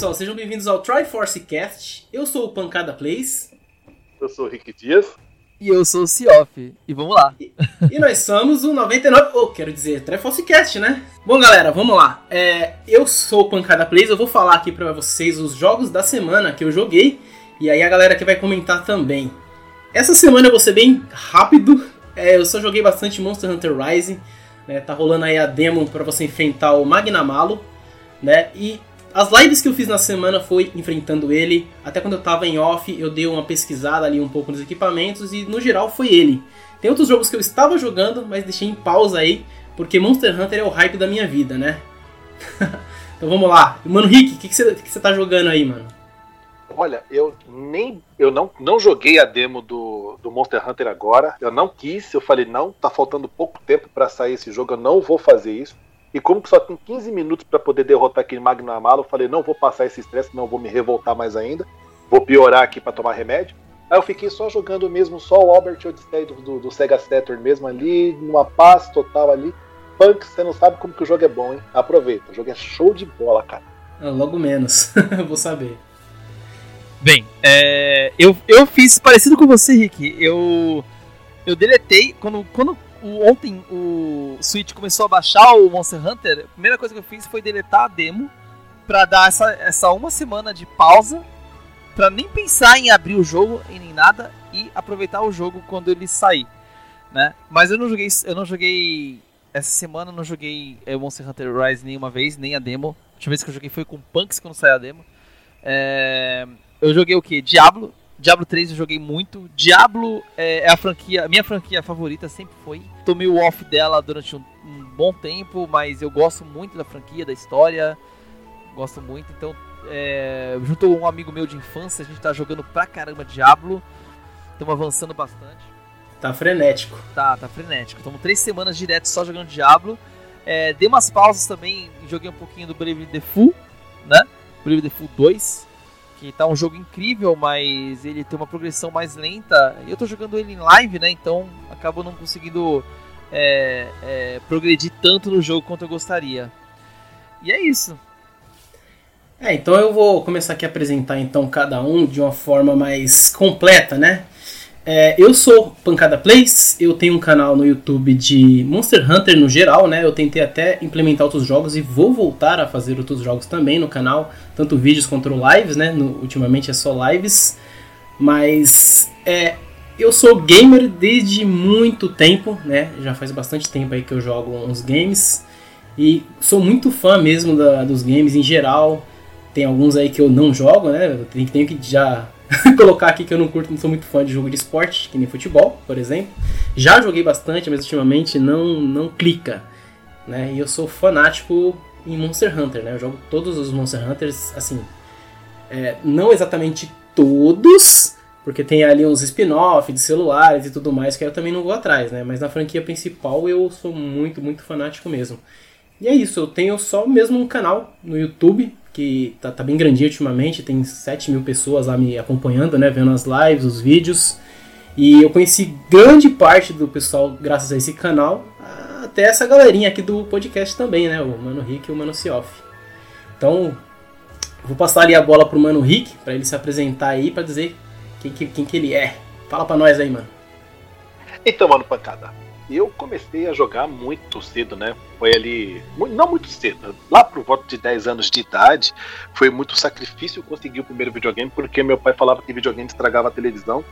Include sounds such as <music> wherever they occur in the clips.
pessoal, sejam bem-vindos ao Triforce Cast. Eu sou o Pancada Plays. Eu sou o Rick Dias. E eu sou o Cioff. E vamos lá. E, e nós somos o 99. Ou, oh, quero dizer, Triforce Cast, né? Bom, galera, vamos lá. É, eu sou o Pancada Plays, eu vou falar aqui pra vocês os jogos da semana que eu joguei. E aí a galera que vai comentar também. Essa semana eu vou ser bem rápido. É, eu só joguei bastante Monster Hunter Rising. Né? Tá rolando aí a demo para você enfrentar o Magnamalo. Né? E as lives que eu fiz na semana foi enfrentando ele. Até quando eu tava em off, eu dei uma pesquisada ali um pouco nos equipamentos e no geral foi ele. Tem outros jogos que eu estava jogando, mas deixei em pausa aí, porque Monster Hunter é o hype da minha vida, né? <laughs> então vamos lá. Mano, Rick, o que, que, você, que você tá jogando aí, mano? Olha, eu nem. Eu não, não joguei a demo do, do Monster Hunter agora. Eu não quis, eu falei, não, tá faltando pouco tempo para sair esse jogo, eu não vou fazer isso. E como só tem 15 minutos para poder derrotar aquele Magno Amalo, eu falei, não vou passar esse estresse, não vou me revoltar mais ainda. Vou piorar aqui para tomar remédio. Aí eu fiquei só jogando mesmo, só o Albert Odyssey do, do, do Sega Saturn mesmo ali, numa paz total ali. Punk, você não sabe como que o jogo é bom, hein? Aproveita, o jogo é show de bola, cara. Ah, logo menos, <laughs> vou saber. Bem, é, eu, eu fiz parecido com você, Rick. Eu, eu deletei, quando, quando o, ontem o Switch começou a baixar o Monster Hunter, a primeira coisa que eu fiz foi deletar a demo pra dar essa, essa uma semana de pausa pra nem pensar em abrir o jogo e nem nada e aproveitar o jogo quando ele sair, né? Mas eu não joguei, eu não joguei essa semana não joguei é, Monster Hunter Rise nenhuma vez, nem a demo. A última vez que eu joguei foi com Punks quando saiu a demo. É, eu joguei o que? Diablo. Diablo 3 eu joguei muito. Diablo é, é a franquia, a minha franquia favorita sempre foi. Tomei o off dela durante um, um, bom tempo, mas eu gosto muito da franquia, da história. Gosto muito, então é, junto com um amigo meu de infância, a gente tá jogando pra caramba Diablo. Estamos avançando bastante. Tá frenético. Tá, tá frenético. Estamos três semanas direto só jogando Diablo. É, dei umas pausas também, joguei um pouquinho do Brave the Fool, né? Brave the Fool 2 que tá um jogo incrível, mas ele tem uma progressão mais lenta. Eu tô jogando ele em live, né? Então acabo não conseguindo é, é, progredir tanto no jogo quanto eu gostaria. E é isso. É, então eu vou começar aqui a apresentar então cada um de uma forma mais completa, né? É, eu sou Pancada Plays, eu tenho um canal no YouTube de Monster Hunter no geral, né? Eu tentei até implementar outros jogos e vou voltar a fazer outros jogos também no canal, tanto vídeos quanto lives, né? No, ultimamente é só lives, mas é, eu sou gamer desde muito tempo, né? Já faz bastante tempo aí que eu jogo uns games e sou muito fã mesmo da, dos games em geral. Tem alguns aí que eu não jogo, né? Tenho que já <laughs> colocar aqui que eu não curto, não sou muito fã de jogo de esporte, que nem futebol, por exemplo. Já joguei bastante, mas ultimamente não, não clica. Né? E eu sou fanático em Monster Hunter, né? Eu jogo todos os Monster Hunters, assim, é, não exatamente todos, porque tem ali uns spin-off de celulares e tudo mais que eu também não vou atrás, né? Mas na franquia principal eu sou muito, muito fanático mesmo. E é isso, eu tenho só mesmo um canal no YouTube, que tá, tá bem grandinho ultimamente, tem 7 mil pessoas lá me acompanhando, né, vendo as lives, os vídeos. E eu conheci grande parte do pessoal graças a esse canal, até essa galerinha aqui do podcast também, né, o Mano Rick e o Mano Cioff. Então, vou passar ali a bola pro Mano Rick, para ele se apresentar aí, para dizer quem que, quem que ele é. Fala pra nós aí, mano. Então, mano, pancada eu comecei a jogar muito cedo, né? Foi ali, não muito cedo, lá pro voto de 10 anos de idade, foi muito sacrifício conseguir o primeiro videogame, porque meu pai falava que videogame estragava a televisão.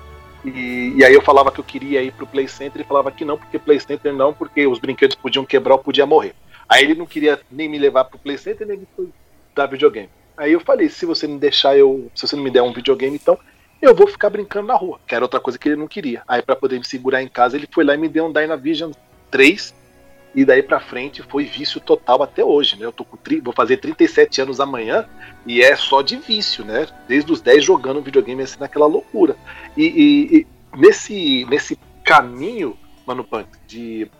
E, e aí eu falava que eu queria ir pro Play Center e falava que não, porque Play Center não, porque os brinquedos podiam quebrar ou podia morrer. Aí ele não queria nem me levar pro Play Center nem me dar videogame. Aí eu falei, se você me deixar eu, se você não me der um videogame, então eu vou ficar brincando na rua, que era outra coisa que ele não queria. Aí, para poder me segurar em casa, ele foi lá e me deu um Dynavision 3. E daí pra frente foi vício total até hoje, né? Eu tô com tri... vou fazer 37 anos amanhã e é só de vício, né? Desde os 10 jogando videogame assim naquela loucura. E, e, e nesse, nesse caminho, Mano Punk, de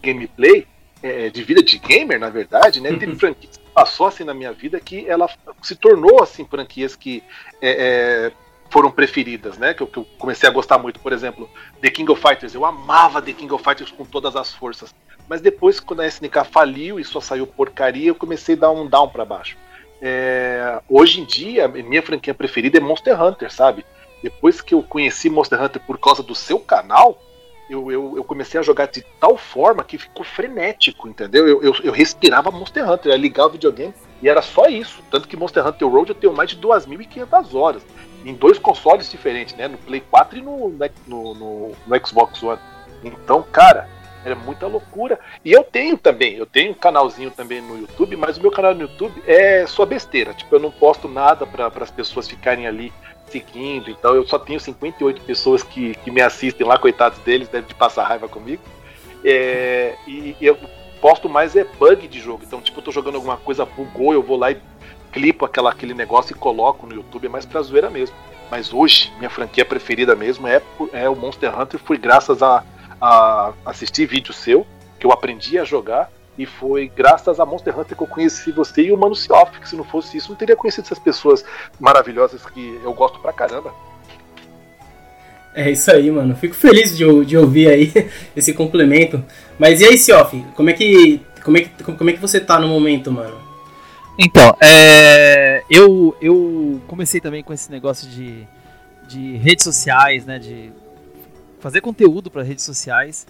gameplay, é, de vida de gamer, na verdade, né? Teve uhum. franquias que passou assim na minha vida que ela se tornou assim franquias que é, é, foram preferidas, né? Que eu, que eu, comecei a gostar muito, por exemplo, The King of Fighters. Eu amava The King of Fighters com todas as forças. Mas depois, quando a SNK faliu e só saiu porcaria, eu comecei a dar um down para baixo. é, hoje em dia, minha franquia preferida é Monster Hunter, sabe? Depois que eu conheci Monster Hunter por causa do seu canal, eu, eu, eu, comecei a jogar de tal forma que ficou frenético, entendeu? Eu, eu, eu respirava Monster Hunter, eu ligava o videogame e era só isso. Tanto que Monster Hunter Road eu tenho mais de 2.500 horas. Em dois consoles diferentes, né? No Play 4 e no, no, no, no Xbox One. Então, cara, era muita loucura. E eu tenho também, eu tenho um canalzinho também no YouTube, mas o meu canal no YouTube é só besteira. Tipo, eu não posto nada para as pessoas ficarem ali seguindo. Então eu só tenho 58 pessoas que, que me assistem lá, coitados deles, devem de passar raiva comigo. É, e, e, eu posto mais é bug de jogo. Então, tipo, eu tô jogando alguma coisa, bugou, eu vou lá e clipo aquela, aquele negócio e coloco no YouTube, é mais pra zoeira mesmo. Mas hoje, minha franquia preferida mesmo é, é o Monster Hunter. Foi graças a, a assistir vídeo seu que eu aprendi a jogar e foi graças a Monster Hunter que eu conheci você e o Mano Sioff, que se não fosse isso, não teria conhecido essas pessoas maravilhosas que eu gosto pra caramba. É isso aí, mano. Fico feliz de, de ouvir aí <laughs> esse complemento. Mas e aí, Sioff, como é que. Como é que, como é que você tá no momento, mano? Então, é, eu, eu comecei também com esse negócio de, de redes sociais, né? De fazer conteúdo para redes sociais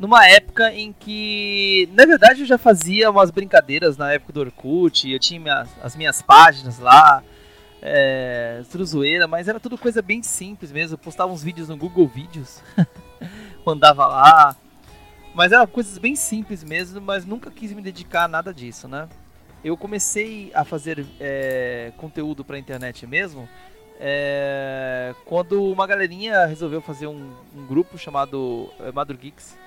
numa época em que, na verdade, eu já fazia umas brincadeiras na época do Orkut, eu tinha as minhas páginas lá, é, tudo zoeira, mas era tudo coisa bem simples mesmo. Eu postava uns vídeos no Google Vídeos, <laughs> mandava lá, mas eram coisas bem simples mesmo, mas nunca quis me dedicar a nada disso, né? Eu comecei a fazer é, conteúdo para internet mesmo é, quando uma galerinha resolveu fazer um, um grupo chamado é, Madrugeeks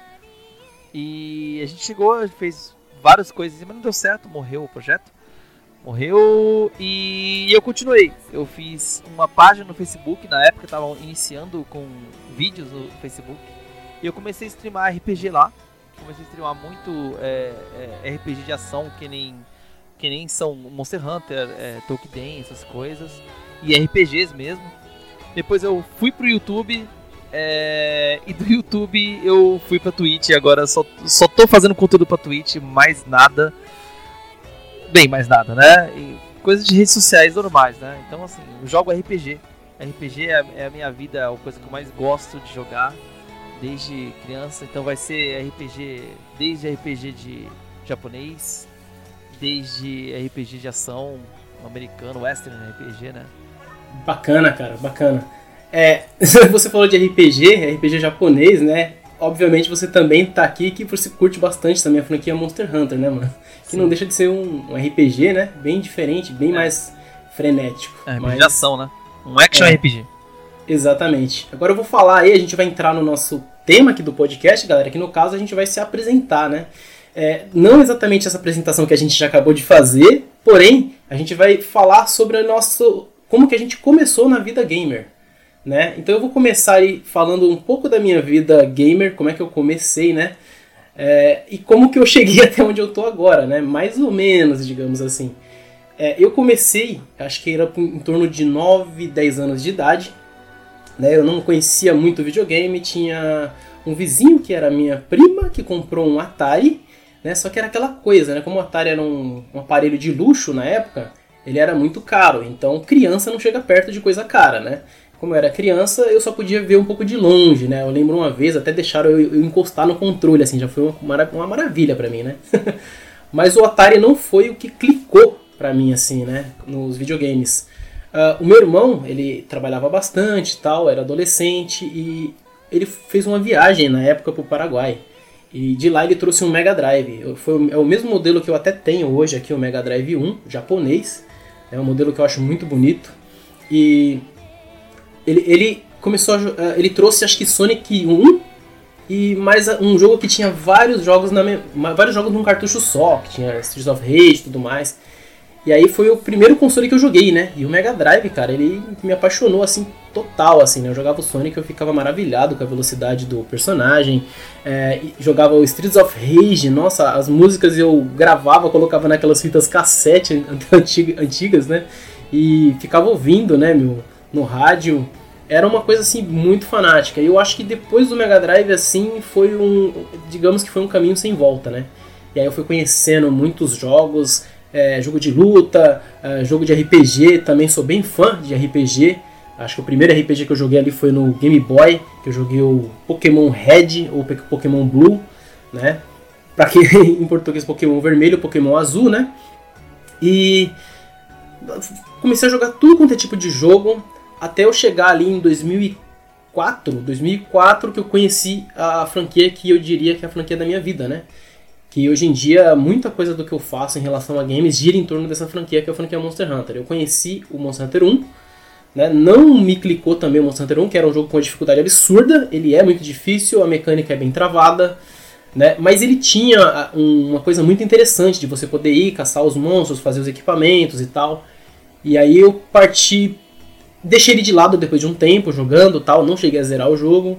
e a gente chegou, fez várias coisas, mas não deu certo, morreu o projeto. Morreu e eu continuei. Eu fiz uma página no Facebook, na época estava iniciando com vídeos no Facebook. E eu comecei a streamar RPG lá. Comecei a streamar muito é, é, RPG de ação, que nem, que nem são Monster Hunter, é, Tolkien, essas coisas. E RPGs mesmo. Depois eu fui pro YouTube, é, e do <laughs> YouTube eu fui pra Twitch agora só, só tô fazendo conteúdo pra Twitch, mais nada. Bem, mais nada, né? E coisas de redes sociais normais, né? Então, assim, eu jogo RPG. RPG é, é a minha vida, é a coisa que eu mais gosto de jogar desde criança. Então, vai ser RPG, desde RPG de japonês, desde RPG de ação americano, western RPG, né? Bacana, cara, bacana. É, <laughs> você falou de RPG, RPG japonês, né? Obviamente você também tá aqui que você curte bastante também a franquia Monster Hunter, né, mano? Que Sim. não deixa de ser um, um, RPG, né? Bem diferente, bem é. mais frenético. É, mas... de ação, né? Um action é, RPG. Exatamente. Agora eu vou falar aí, a gente vai entrar no nosso tema aqui do podcast, galera, que no caso a gente vai se apresentar, né? É, não exatamente essa apresentação que a gente já acabou de fazer, porém, a gente vai falar sobre o nosso. como que a gente começou na vida gamer né? Então eu vou começar falando um pouco da minha vida gamer, como é que eu comecei, né? É, e como que eu cheguei <laughs> até onde eu tô agora, né? Mais ou menos, digamos assim. É, eu comecei, acho que era em torno de 9, 10 anos de idade. Né? Eu não conhecia muito videogame, tinha um vizinho que era minha prima que comprou um Atari, né? Só que era aquela coisa, né? Como o Atari era um, um aparelho de luxo na época, ele era muito caro. Então criança não chega perto de coisa cara, né? como eu era criança, eu só podia ver um pouco de longe, né? Eu lembro uma vez, até deixaram eu, eu encostar no controle, assim, já foi uma, uma maravilha para mim, né? <laughs> Mas o Atari não foi o que clicou para mim, assim, né? Nos videogames. Uh, o meu irmão, ele trabalhava bastante tal, era adolescente e ele fez uma viagem na época pro Paraguai. E de lá ele trouxe um Mega Drive. Foi, é o mesmo modelo que eu até tenho hoje aqui, o Mega Drive 1, japonês. É um modelo que eu acho muito bonito. E ele, ele começou a, eh, ele trouxe acho que Sonic 1 e mais um jogo que tinha vários jogos na vários jogos num cartucho só, que tinha Streets of Rage e tudo mais. E aí foi o primeiro console que eu joguei, né? E o Mega Drive, cara, ele me apaixonou assim total, assim, né? Eu jogava o Sonic, eu ficava maravilhado com a velocidade do personagem. É, jogava o Streets of Rage, nossa, as músicas eu gravava, colocava naquelas fitas cassete <laughs> antigas, né? E ficava ouvindo, né, meu, no rádio, era uma coisa assim muito fanática. E eu acho que depois do Mega Drive assim foi um, digamos que foi um caminho sem volta, né? E aí eu fui conhecendo muitos jogos, é, jogo de luta, é, jogo de RPG, também sou bem fã de RPG. Acho que o primeiro RPG que eu joguei ali foi no Game Boy, que eu joguei o Pokémon Red ou Pokémon Blue, né? Pra quem <laughs> em português Pokémon Vermelho, Pokémon Azul, né? E comecei a jogar tudo quanto é tipo de jogo, até eu chegar ali em 2004, 2004 que eu conheci a franquia que eu diria que é a franquia da minha vida, né? Que hoje em dia muita coisa do que eu faço em relação a games gira em torno dessa franquia que é a franquia Monster Hunter. Eu conheci o Monster Hunter 1, né? Não me clicou também o Monster Hunter 1, que era um jogo com uma dificuldade absurda, ele é muito difícil, a mecânica é bem travada, né? Mas ele tinha uma coisa muito interessante de você poder ir caçar os monstros, fazer os equipamentos e tal. E aí eu parti, deixei ele de lado depois de um tempo jogando, tal, não cheguei a zerar o jogo.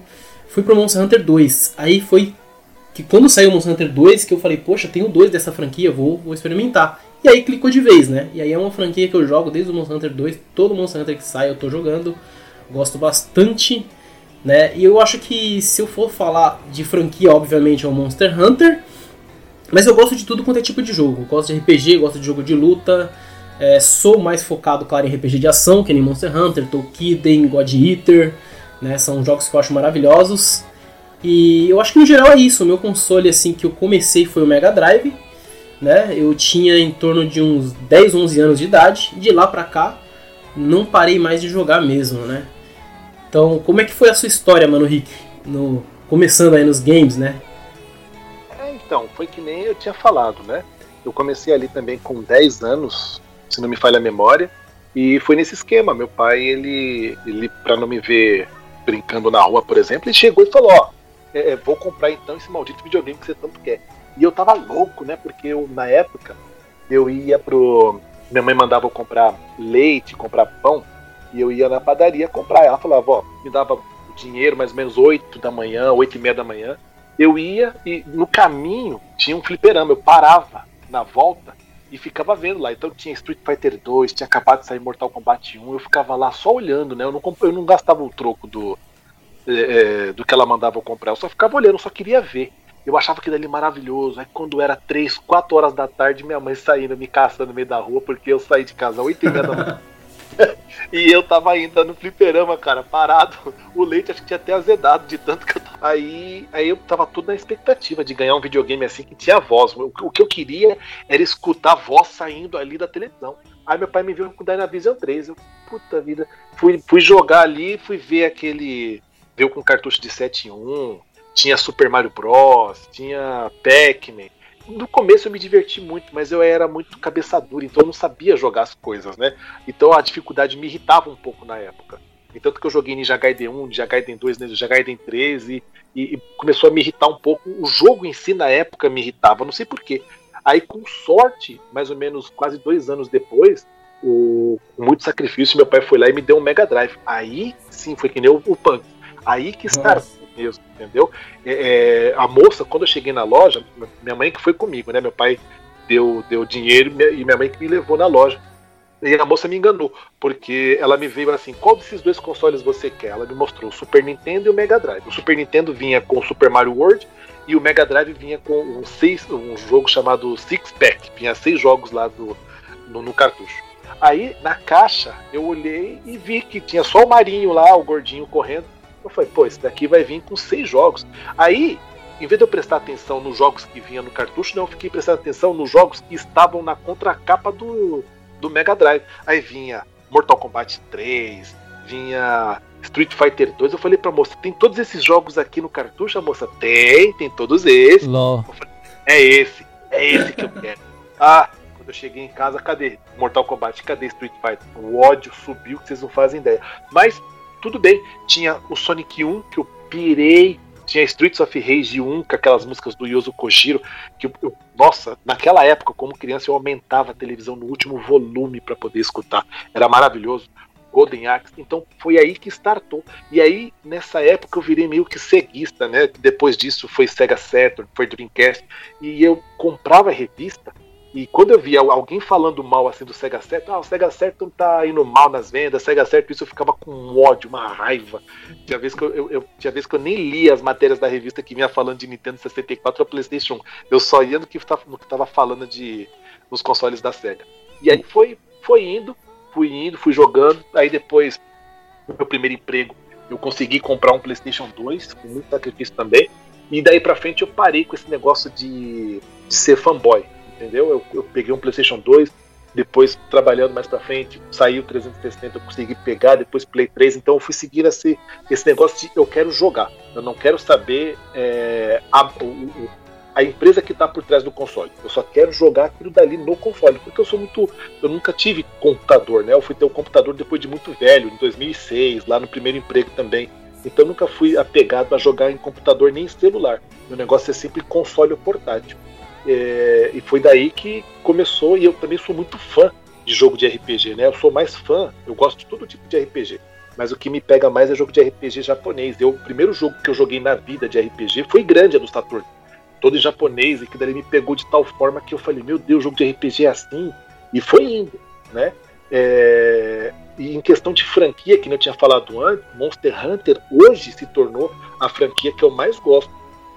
Fui pro Monster Hunter 2. Aí foi que quando saiu o Monster Hunter 2 que eu falei, poxa, tenho dois dessa franquia, vou, vou experimentar. E aí clicou de vez, né? E aí é uma franquia que eu jogo desde o Monster Hunter 2, todo Monster Hunter que sai eu tô jogando. Gosto bastante, né? E eu acho que se eu for falar de franquia, obviamente é o Monster Hunter. Mas eu gosto de tudo quanto é tipo de jogo. gosto de RPG, gosto de jogo de luta. É, sou mais focado, claro, em RPG de ação, que nem Monster Hunter, Tolkien, God Eater. Né? São jogos que eu acho maravilhosos. E eu acho que no geral é isso. O meu console assim que eu comecei foi o Mega Drive né? Eu tinha em torno de uns 10, 11 anos de idade, de lá pra cá não parei mais de jogar mesmo, né? Então, como é que foi a sua história, mano, Rick? No, começando aí nos games, né? É, então, foi que nem eu tinha falado, né? Eu comecei ali também com 10 anos, se não me falha a memória, e foi nesse esquema. Meu pai, ele, ele para não me ver brincando na rua, por exemplo, ele chegou e falou: Ó, é, é, vou comprar então esse maldito videogame que você tanto quer. E eu tava louco, né? Porque eu, na época eu ia pro. Minha mãe mandava eu comprar leite, comprar pão, e eu ia na padaria comprar. Ela falava, ó, me dava dinheiro mais ou menos 8 da manhã, 8 e meia da manhã. Eu ia e no caminho tinha um fliperama, eu parava na volta e ficava vendo lá. Então tinha Street Fighter 2, tinha acabado de sair Mortal Kombat 1, eu ficava lá só olhando, né? Eu não, eu não gastava o troco do, é, do que ela mandava eu comprar, eu só ficava olhando, eu só queria ver. Eu achava aquilo ali maravilhoso. Aí quando era 3, 4 horas da tarde, minha mãe saindo me caçando no meio da rua, porque eu saí de casa às 8 e meia da manhã. <laughs> e eu tava ainda no fliperama, cara, parado. O leite acho que tinha até azedado de tanto que eu tava. Aí, aí eu tava tudo na expectativa de ganhar um videogame assim que tinha voz. O, o que eu queria era escutar a voz saindo ali da televisão. Aí meu pai me viu com o Dynavision 3. Eu, puta vida. Fui, fui jogar ali, fui ver aquele. Veio com cartucho de 7 em 1 tinha Super Mario Bros, tinha Pac-Man. No começo eu me diverti muito, mas eu era muito cabeça dura, então eu não sabia jogar as coisas, né? Então a dificuldade me irritava um pouco na época. Então que eu joguei Ninja Gaiden 1, Ninja Gaiden 2, Ninja Gaiden 3 e, e, começou a me irritar um pouco. O jogo em si na época me irritava, não sei porquê. Aí com sorte, mais ou menos quase dois anos depois, o, com muito sacrifício, meu pai foi lá e me deu um Mega Drive. Aí sim, foi que nem o, o Punk. Aí que está mesmo, entendeu? É, é, a moça, quando eu cheguei na loja, minha mãe que foi comigo, né? Meu pai deu, deu dinheiro e minha mãe que me levou na loja. E a moça me enganou, porque ela me veio assim: qual desses dois consoles você quer? Ela me mostrou o Super Nintendo e o Mega Drive. O Super Nintendo vinha com o Super Mario World e o Mega Drive vinha com um, seis, um jogo chamado Six Pack. Vinha seis jogos lá do, no, no cartucho. Aí na caixa eu olhei e vi que tinha só o Marinho lá, o gordinho correndo. Eu falei, pô, esse daqui vai vir com seis jogos. Aí, em vez de eu prestar atenção nos jogos que vinha no cartucho, não, eu fiquei prestando atenção nos jogos que estavam na contracapa do, do Mega Drive. Aí vinha Mortal Kombat 3, vinha Street Fighter 2. Eu falei pra moça, tem todos esses jogos aqui no cartucho? A moça, tem, tem todos esses. Falei, é esse, é esse que eu quero. <laughs> Ah, quando eu cheguei em casa, cadê Mortal Kombat? Cadê Street Fighter? O ódio subiu que vocês não fazem ideia. Mas tudo bem. Tinha o Sonic 1, que eu pirei. Tinha Streets of Rage 1, com aquelas músicas do Yoso Kojiro. Que eu, nossa, naquela época, como criança, eu aumentava a televisão no último volume para poder escutar. Era maravilhoso. Golden Axe. Então foi aí que startou. E aí, nessa época, eu virei meio que ceguista, né? Depois disso foi Sega Saturn, foi Dreamcast. E eu comprava a revista e quando eu via alguém falando mal assim do Sega Saturn, ah, o Sega Saturn tá indo mal nas vendas, Sega Saturn, isso eu ficava com ódio, uma raiva. Tinha vez que eu, eu, eu, tinha vez que eu nem lia as matérias da revista que vinha falando de Nintendo 64 ou PlayStation 1. Eu só ia no que, no que tava falando de nos consoles da SEGA. E aí foi, foi indo, fui indo, fui jogando. Aí depois, no meu primeiro emprego, eu consegui comprar um PlayStation 2, com muito sacrifício também. E daí pra frente eu parei com esse negócio de, de ser fanboy, entendeu? Eu, eu, peguei um PlayStation 2, depois trabalhando mais pra frente, saiu 360, eu consegui pegar, depois Play 3, então eu fui seguir esse, esse negócio de eu quero jogar, eu não quero saber é, a, o, a empresa que está por trás do console. Eu só quero jogar aquilo dali no console, porque eu sou muito, eu nunca tive computador, né? Eu fui ter um computador depois de muito velho, em 2006, lá no primeiro emprego também. Então eu nunca fui apegado a jogar em computador nem em celular. Meu negócio é sempre console ou portátil. É, e foi daí que começou, e eu também sou muito fã de jogo de RPG, né? Eu sou mais fã, eu gosto de todo tipo de RPG. Mas o que me pega mais é jogo de RPG japonês. Eu, o primeiro jogo que eu joguei na vida de RPG foi grande, do Saturno todo em japonês e que daí me pegou de tal forma que eu falei, meu Deus, jogo de RPG é assim. E foi indo, né? É... E em questão de franquia, que eu tinha falado antes, Monster Hunter hoje se tornou a franquia que eu mais gosto.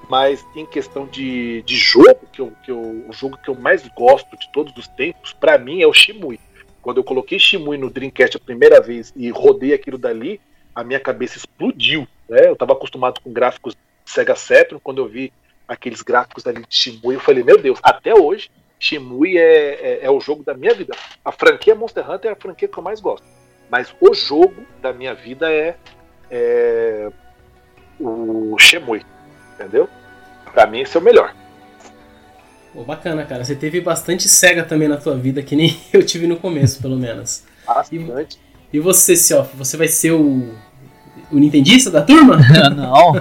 Mas em questão de, de jogo, que eu, que eu, o jogo que eu mais gosto de todos os tempos, para mim é o Shimui. Quando eu coloquei Shimui no Dreamcast a primeira vez e rodei aquilo dali, a minha cabeça explodiu. Né? Eu estava acostumado com gráficos Sega Saturn, quando eu vi aqueles gráficos ali de Shimui, eu falei, meu Deus, até hoje, Shimui é, é, é, o jogo da minha vida. A franquia Monster Hunter é a franquia que eu mais gosto. Mas o jogo da minha vida é, é o Shimui, entendeu? Pra mim esse é o melhor. Pô, bacana, cara. Você teve bastante SEGA também na tua vida, que nem <laughs> eu tive no começo, pelo menos. Bastante. E, e você, Siof, você vai ser o, o Nintendista da turma? <laughs> Não.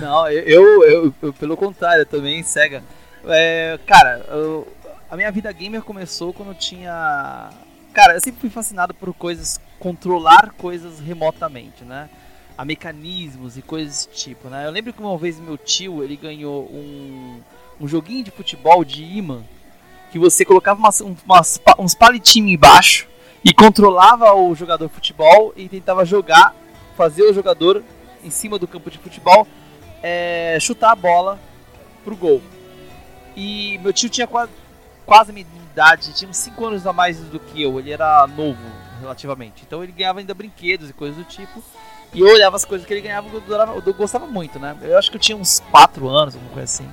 Não, eu, eu, eu, pelo contrário, eu também cega. É, cara, eu, a minha vida gamer começou quando eu tinha. Cara, eu sempre fui fascinado por coisas, controlar coisas remotamente, né? A mecanismos e coisas desse tipo, né? Eu lembro que uma vez meu tio, ele ganhou um, um joguinho de futebol de imã, que você colocava umas, umas, uns palitinhos embaixo e controlava o jogador de futebol e tentava jogar, fazer o jogador em cima do campo de futebol é, chutar a bola pro gol. E meu tio tinha quase, quase a minha idade, tinha uns 5 anos a mais do que eu, ele era novo relativamente. Então ele ganhava ainda brinquedos e coisas do tipo. E eu olhava as coisas que ele ganhava eu, adorava, eu gostava muito, né? Eu acho que eu tinha uns 4 anos, alguma coisa assim.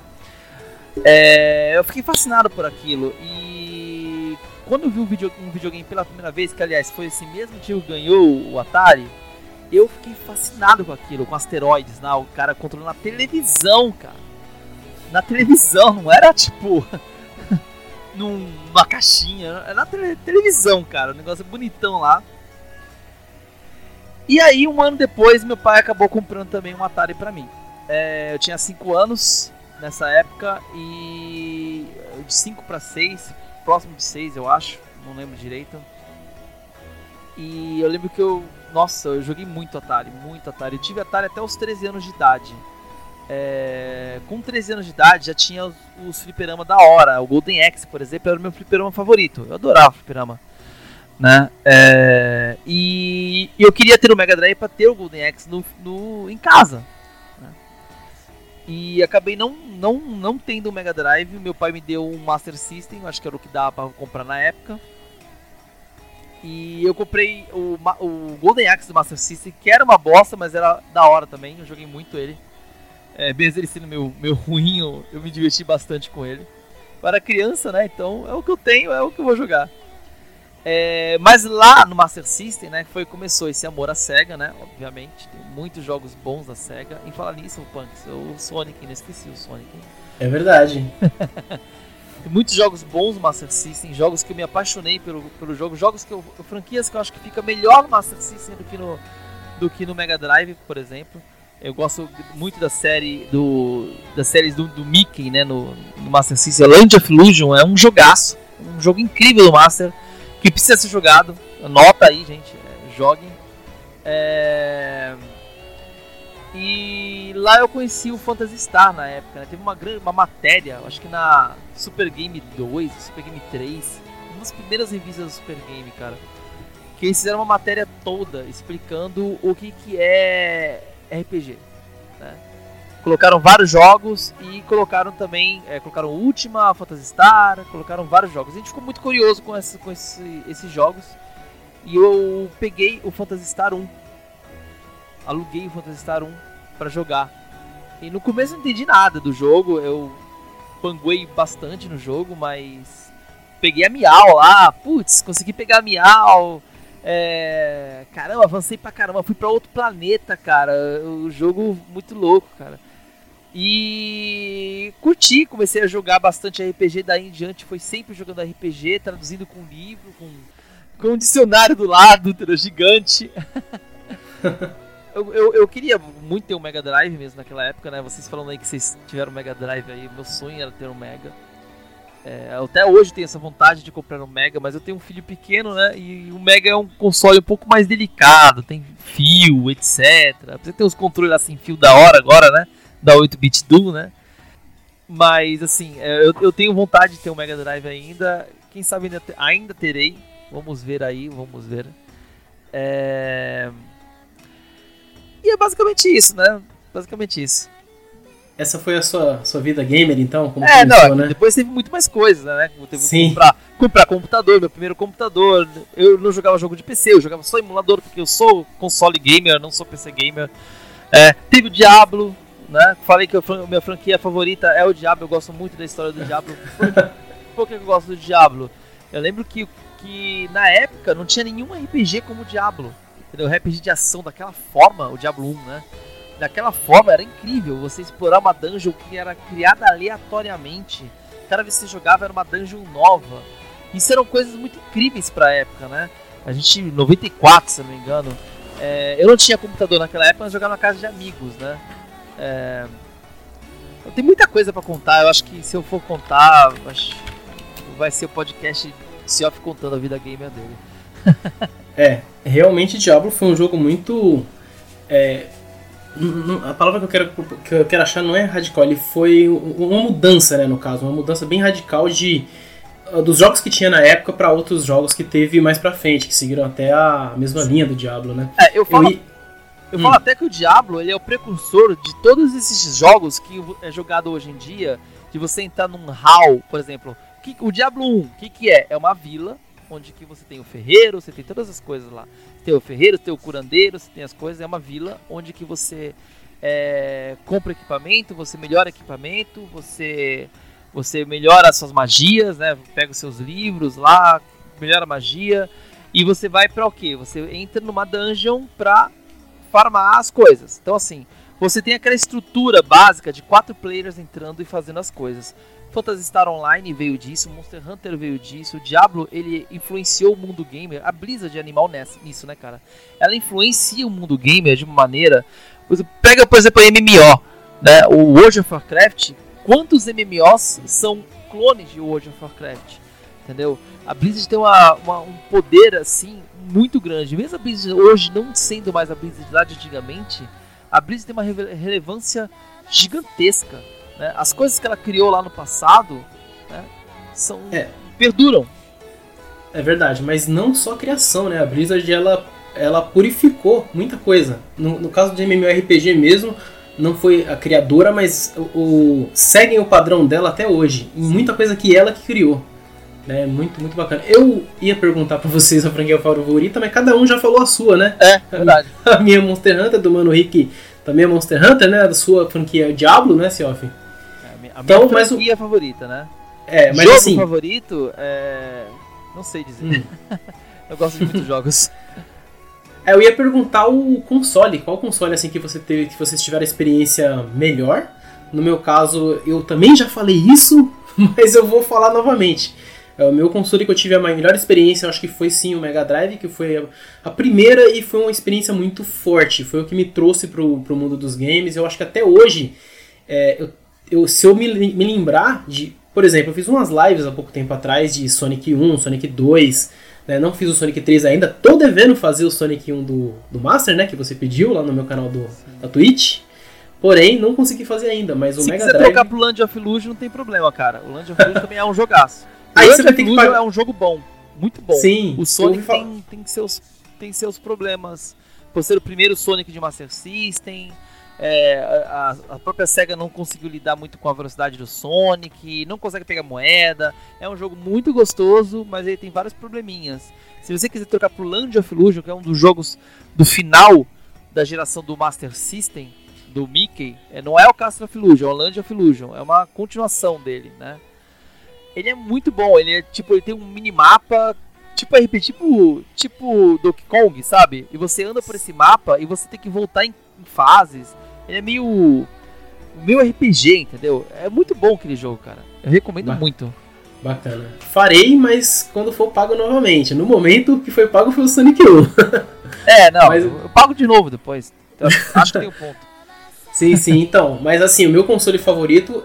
É, eu fiquei fascinado por aquilo. E quando eu vi um, video, um videogame pela primeira vez, que aliás foi esse mesmo tio que ganhou o Atari, eu fiquei fascinado com aquilo, com asteroides, né? o cara controlando na televisão, cara. Na televisão, não era tipo <laughs> numa caixinha, era na tele televisão, cara, um negócio bonitão lá. E aí, um ano depois, meu pai acabou comprando também um Atari pra mim. É, eu tinha 5 anos nessa época e de 5 para 6, próximo de 6 eu acho, não lembro direito. E eu lembro que eu nossa, eu joguei muito Atari, muito Atari. Eu tive Atari até os 13 anos de idade. É... Com 13 anos de idade já tinha os, os fliperama da hora. O Golden Axe, por exemplo, era o meu fliperama favorito. Eu adorava o fliperama. Né? É... E... eu queria ter o Mega Drive para ter o Golden Axe no, no... em casa. Né? E acabei não, não, não tendo o Mega Drive. Meu pai me deu um Master System, acho que era o que dava para comprar na época. E eu comprei o, o Golden Axe do Master System, que era uma bosta, mas era da hora também. Eu joguei muito ele. É, mesmo ele sendo meu, meu ruim, eu, eu me diverti bastante com ele. Para criança, né? Então é o que eu tenho, é o que eu vou jogar. É, mas lá no Master System, né, foi começou esse amor à SEGA, né? Obviamente, tem muitos jogos bons da SEGA. E falar nisso, o Punks, o Sonic, não esqueci o Sonic. É verdade. Tem <laughs> muitos jogos bons no Master System, jogos que eu me apaixonei pelo, pelo jogo, jogos que eu, franquias que eu acho que fica melhor no Master System do que no, do que no Mega Drive, por exemplo. Eu gosto muito da série do das séries do, do Mickey, né, no, no Master System. Land of Illusion é um jogaço, um jogo incrível do Master que precisa ser jogado. Anota aí, gente, é, joguem. É... E lá eu conheci o Phantasy Star na época, né? Teve uma grande uma matéria, acho que na Super Game 2, Super Game 3, uma das primeiras revistas do Super Game, cara. Que eles fizeram uma matéria toda explicando o que, que é RPG. Né? Colocaram vários jogos e colocaram também, é, colocaram Ultima, Phantasy Star, colocaram vários jogos. A gente ficou muito curioso com, esse, com esse, esses jogos. E eu peguei o Phantasy Star 1. Aluguei o Phantasy Star 1 para jogar. E no começo eu não entendi nada do jogo, eu panguei bastante no jogo, mas peguei a Miau lá, putz, consegui pegar a Miau. É... Caramba, avancei pra caramba, fui pra outro planeta, cara. O jogo muito louco, cara. E curti, comecei a jogar bastante RPG daí em diante, foi sempre jogando RPG, traduzindo com livro, com, com um dicionário do lado, <laughs> gigante. eu, eu, eu, queria muito ter um Mega Drive mesmo naquela época, né? Vocês falando aí que vocês tiveram um Mega Drive aí, meu sonho era ter um Mega. É, até hoje tenho essa vontade de comprar um Mega, mas eu tenho um filho pequeno, né? E o Mega é um console um pouco mais delicado, tem fio, etc. Você tem os controles assim, fio da hora agora, né? Da 8-bit do, né? Mas assim, é, eu, eu, tenho vontade de ter um Mega Drive ainda. Quem sabe ainda, ainda terei. Vamos ver aí, vamos ver. É... E é basicamente isso, né? Basicamente isso. Essa foi a sua, sua vida gamer, então? Como é, começou, não, né? depois teve muito mais coisas, né? Teve Sim. Comprar, comprar computador, meu primeiro computador. Eu não jogava jogo de PC, eu jogava só emulador, porque eu sou console gamer, não sou PC gamer. É, teve o Diablo, né? Falei que a minha franquia favorita é o Diablo, eu gosto muito da história do Diablo. Por, <laughs> por que eu gosto do Diablo? Eu lembro que, que na época não tinha nenhum RPG como o Diablo. Entendeu? RPG de ação daquela forma, o Diablo 1, né? Daquela forma era incrível. Você explorar uma dungeon que era criada aleatoriamente. Cada vez que você jogava era uma dungeon nova. Isso eram coisas muito incríveis pra época, né? A gente, em 94, se eu não me engano, é, eu não tinha computador naquela época, mas jogava na casa de amigos, né? É... Tem muita coisa para contar. Eu acho que se eu for contar, vai ser o podcast Seoff contando a vida gamer dele. <laughs> é, realmente Diablo foi um jogo muito. É, a palavra que eu, quero, que eu quero achar não é radical, ele foi uma mudança, né, no caso, uma mudança bem radical de ah, dos jogos que tinha na época para outros jogos que teve mais para frente, que seguiram até a mesma linha do Diablo, né? É, eu falo, eu, eu hum. falo até que o Diablo ele é o precursor de todos esses jogos que é jogado hoje em dia, de você entrar num hall, por exemplo. Que, o Diablo 1, o que, que é? É uma vila onde que você tem o ferreiro, você tem todas as coisas lá. Você tem o ferreiro, tem o curandeiro, você tem as coisas. É uma vila onde que você é, compra equipamento, você melhora equipamento, você você melhora as suas magias, né? Pega os seus livros lá, melhora a magia e você vai para o quê? Você entra numa dungeon pra farmar as coisas. Então, assim, você tem aquela estrutura básica de quatro players entrando e fazendo as coisas. Phantasy Star Online veio disso, Monster Hunter veio disso, o Diablo ele influenciou o mundo gamer, a Blizzard de animal nessa, nisso, né, cara? Ela influencia o mundo gamer de uma maneira. Pega, por exemplo, a MMO, né? O World of Warcraft. Quantos MMOs são clones de World of Warcraft? Entendeu? A Blizzard tem uma, uma, um poder assim muito grande. Mesmo a Blizzard hoje não sendo mais a Blizzard lá de antigamente, a Blizzard tem uma relevância gigantesca. Né? As coisas que ela criou lá no passado né, são é. perduram. É verdade, mas não só a criação, né? A Blizzard ela, ela purificou muita coisa. No, no caso de MMORPG mesmo, não foi a criadora, mas o, o, seguem o padrão dela até hoje. Em muita coisa que ela que criou. É muito, muito bacana. Eu ia perguntar pra vocês a franquia favorita, mas cada um já falou a sua, né? É, <laughs> verdade. A minha Monster Hunter, do Mano Rick, também é Monster Hunter, né? Da sua franquia Diablo, né, Seoff? É, a minha então, franquia mas o... favorita, né? É, mas Jogo assim... favorito, é... Não sei dizer. Hum. <laughs> eu gosto de muitos jogos. É, eu ia perguntar o console. Qual console, assim, que você teve, que vocês tiveram experiência melhor? No meu caso, eu também já falei isso, <laughs> mas eu vou falar novamente. É, o meu console que eu tive a melhor experiência, acho que foi sim o Mega Drive, que foi a primeira e foi uma experiência muito forte. Foi o que me trouxe pro, pro mundo dos games. Eu acho que até hoje, é, eu, eu, se eu me, me lembrar de. Por exemplo, eu fiz umas lives há pouco tempo atrás de Sonic 1, Sonic 2. Né, não fiz o Sonic 3 ainda. Tô devendo fazer o Sonic 1 do, do Master, né? Que você pediu lá no meu canal do, da Twitch. Porém, não consegui fazer ainda, mas o Se Mega Drive... Se quiser trocar pro Land of Illusion, não tem problema, cara. O Land of Illusion também é um jogaço. Aí você vai ter que pagar... é um jogo bom, muito bom. Sim. O Sonic tem, tem, seus, tem seus problemas. Por ser o primeiro Sonic de Master System, É, a, a, própria SEGA não conseguiu lidar muito com a velocidade do Sonic, não consegue pegar moeda. É um jogo muito gostoso, mas ele tem vários probleminhas. Se você quiser trocar pro Land of Illusion, que é um dos jogos do final da geração do Master System, do Mickey, é, não é o Castle of Illusion, é o Land of Illusion, é uma continuação dele, né? Ele é muito bom, ele é tipo, ele tem um minimapa tipo RPG, tipo, tipo Donkey Kong, sabe? E você anda por esse mapa e você tem que voltar em, em fases. Ele é meio meio RPG, entendeu? É muito bom aquele jogo, cara. Eu recomendo muito. Bacana. Farei, mas quando for pago novamente. No momento que foi pago foi o Sonic 1. <laughs> é, não, mas... eu pago de novo depois. Então, acho que tem um <laughs> ponto. sim, sim, então. Mas assim, o meu console favorito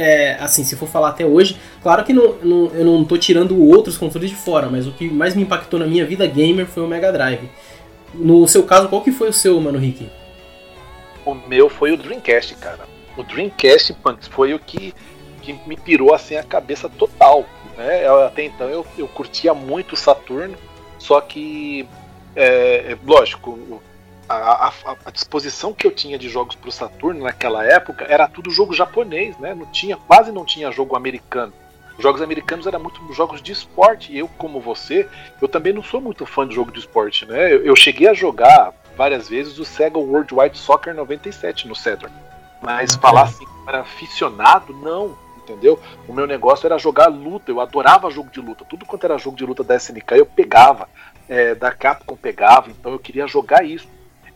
é, assim, se for falar até hoje, claro que eu não tô tirando outros consoles de fora, mas o que mais me impactou na minha vida gamer foi o Mega Drive. No seu caso, qual que foi o seu, mano, Rick? O meu foi o Dreamcast, cara. O Dreamcast, Punks, foi o que, que me pirou assim a cabeça total. Né? Até então eu, eu curtia muito o Saturno, só que, é, é lógico, a, a, a, disposição que eu tinha de jogos para o Saturno naquela época era tudo jogo japonês, né? Não tinha, quase não tinha jogo americano. Os jogos americanos eram muito jogos de esporte. E eu, como você, eu também não sou muito fã de jogo de esporte, né? Eu, eu cheguei a jogar várias vezes o Sega World Wide Soccer 97 no Saturn. Mas uhum. falar assim, era aficionado, não, entendeu? O meu negócio era jogar luta, eu adorava jogo de luta. Tudo quanto era jogo de luta da SNK eu pegava, é, da Capcom pegava, então eu queria jogar isso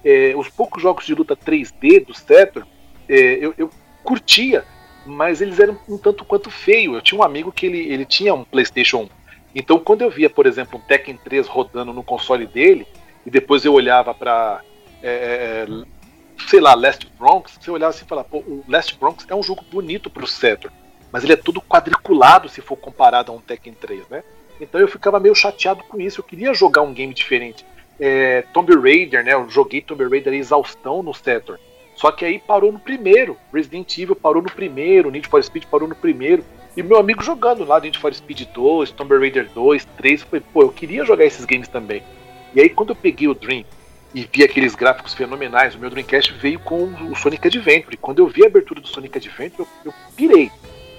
é, os poucos jogos de luta 3D do Saturn, é, eu, eu, curtia, mas eles eram um tanto quanto feio. Eu tinha um amigo que ele, ele tinha um PlayStation 1. Então, quando eu via, por exemplo, um Tekken 3 rodando no console dele, e depois eu olhava para, é, é, sei lá, Last Bronx, você olhava assim e falava, pô, o Last Bronx é um jogo bonito para o Saturn, mas ele é todo quadriculado se for comparado a um Tekken 3, né? Então eu ficava meio chateado com isso. Eu queria jogar um game diferente é, Tomb Raider, né? Eu joguei Tomb Raider exaustão no Saturn. Só que aí parou no primeiro. Resident Evil parou no primeiro, Need for Speed parou no primeiro. E meu amigo jogando lá Need for Speed 2, Tomb Raider 2, 3, eu falei, pô, eu queria jogar esses games também. E aí quando eu peguei o Dream e vi aqueles gráficos fenomenais, o meu Dreamcast veio com o Sonic Adventure. E quando eu vi a abertura do Sonic Adventure, eu, eu pirei,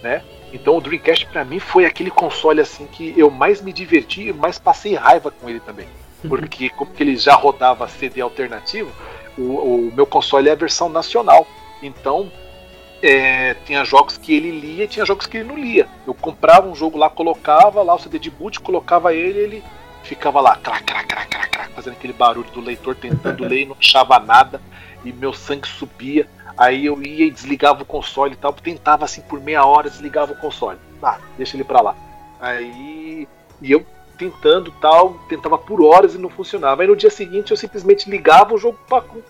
né? Então o Dreamcast para mim foi aquele console assim que eu mais me diverti e mais passei raiva com ele também porque como que ele já rodava CD alternativo, o, o meu console é a versão nacional. Então é, tinha jogos que ele lia e tinha jogos que ele não lia. Eu comprava um jogo lá, colocava lá o CD de boot, colocava ele ele ficava lá, crac, crac, crac, crac, crac, fazendo aquele barulho do leitor tentando <laughs> ler e não achava nada, e meu sangue subia. Aí eu ia e desligava o console e tal, tentava assim por meia hora, desligava o console. Ah, deixa ele pra lá. Aí. E eu tentando tal, tentava por horas e não funcionava. Aí no dia seguinte eu simplesmente ligava, o jogo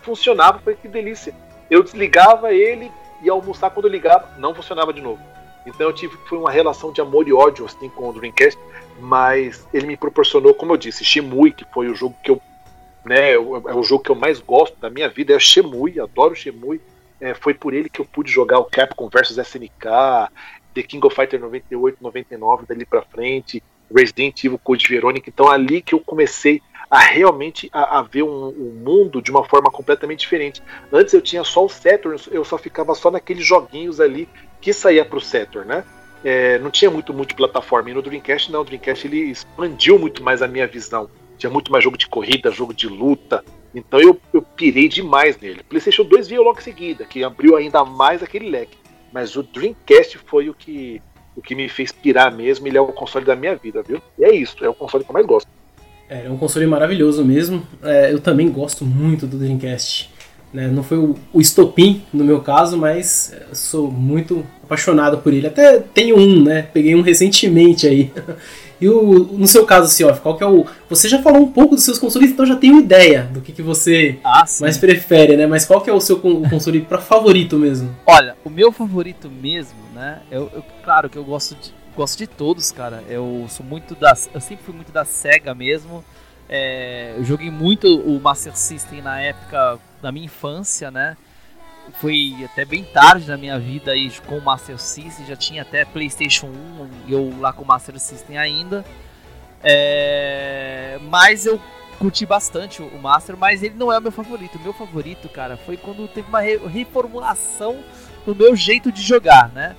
funcionava, foi que delícia. Eu desligava ele e almoçar quando eu ligava, não funcionava de novo. Então eu tive foi uma relação de amor e ódio assim com o Dreamcast, mas ele me proporcionou, como eu disse, Shemui, que foi o jogo que eu, né, é o jogo que eu mais gosto da minha vida, é Shemui, adoro Shemui. É, foi por ele que eu pude jogar o Capcom vs SNK, The King of Fighter 98, 99, dali pra frente, Resident Evil Code Verônica. Então ali que eu comecei a realmente a, a ver um, um, mundo de uma forma completamente diferente. Antes eu tinha só o Saturn, eu só ficava só naqueles joguinhos ali que saía para o Saturn, né? É, não tinha muito multiplataforma. E no Dreamcast não, o Dreamcast ele expandiu muito mais a minha visão. Tinha muito mais jogo de corrida, jogo de luta. Então eu, eu pirei demais nele. PlayStation 2 veio logo em seguida, que abriu ainda mais aquele leque. Mas o Dreamcast foi o que o que me fez pirar mesmo, ele é o console da minha vida, viu? E é isso, é o console que eu mais gosto. É, é um console maravilhoso mesmo. É, eu também gosto muito do Dreamcast. Né? Não foi o, o estopim no meu caso, mas sou muito apaixonado por ele. Até tenho um, né? Peguei um recentemente aí. <laughs> E o, no seu caso, Siof, qual que é o. Você já falou um pouco dos seus consoles, então já tenho ideia do que, que você ah, mais prefere, né? Mas qual que é o seu console pra favorito mesmo? Olha, o meu favorito mesmo, né? Eu, eu, claro que eu gosto de, gosto de todos, cara. Eu sou muito da. Eu sempre fui muito da SEGA mesmo. É, eu joguei muito o Master System na época da minha infância, né? foi até bem tarde na minha vida aí com o Master System, já tinha até PlayStation 1 e eu lá com o Master System ainda. É, mas eu curti bastante o Master, mas ele não é o meu favorito. O meu favorito, cara, foi quando teve uma re reformulação no meu jeito de jogar, né?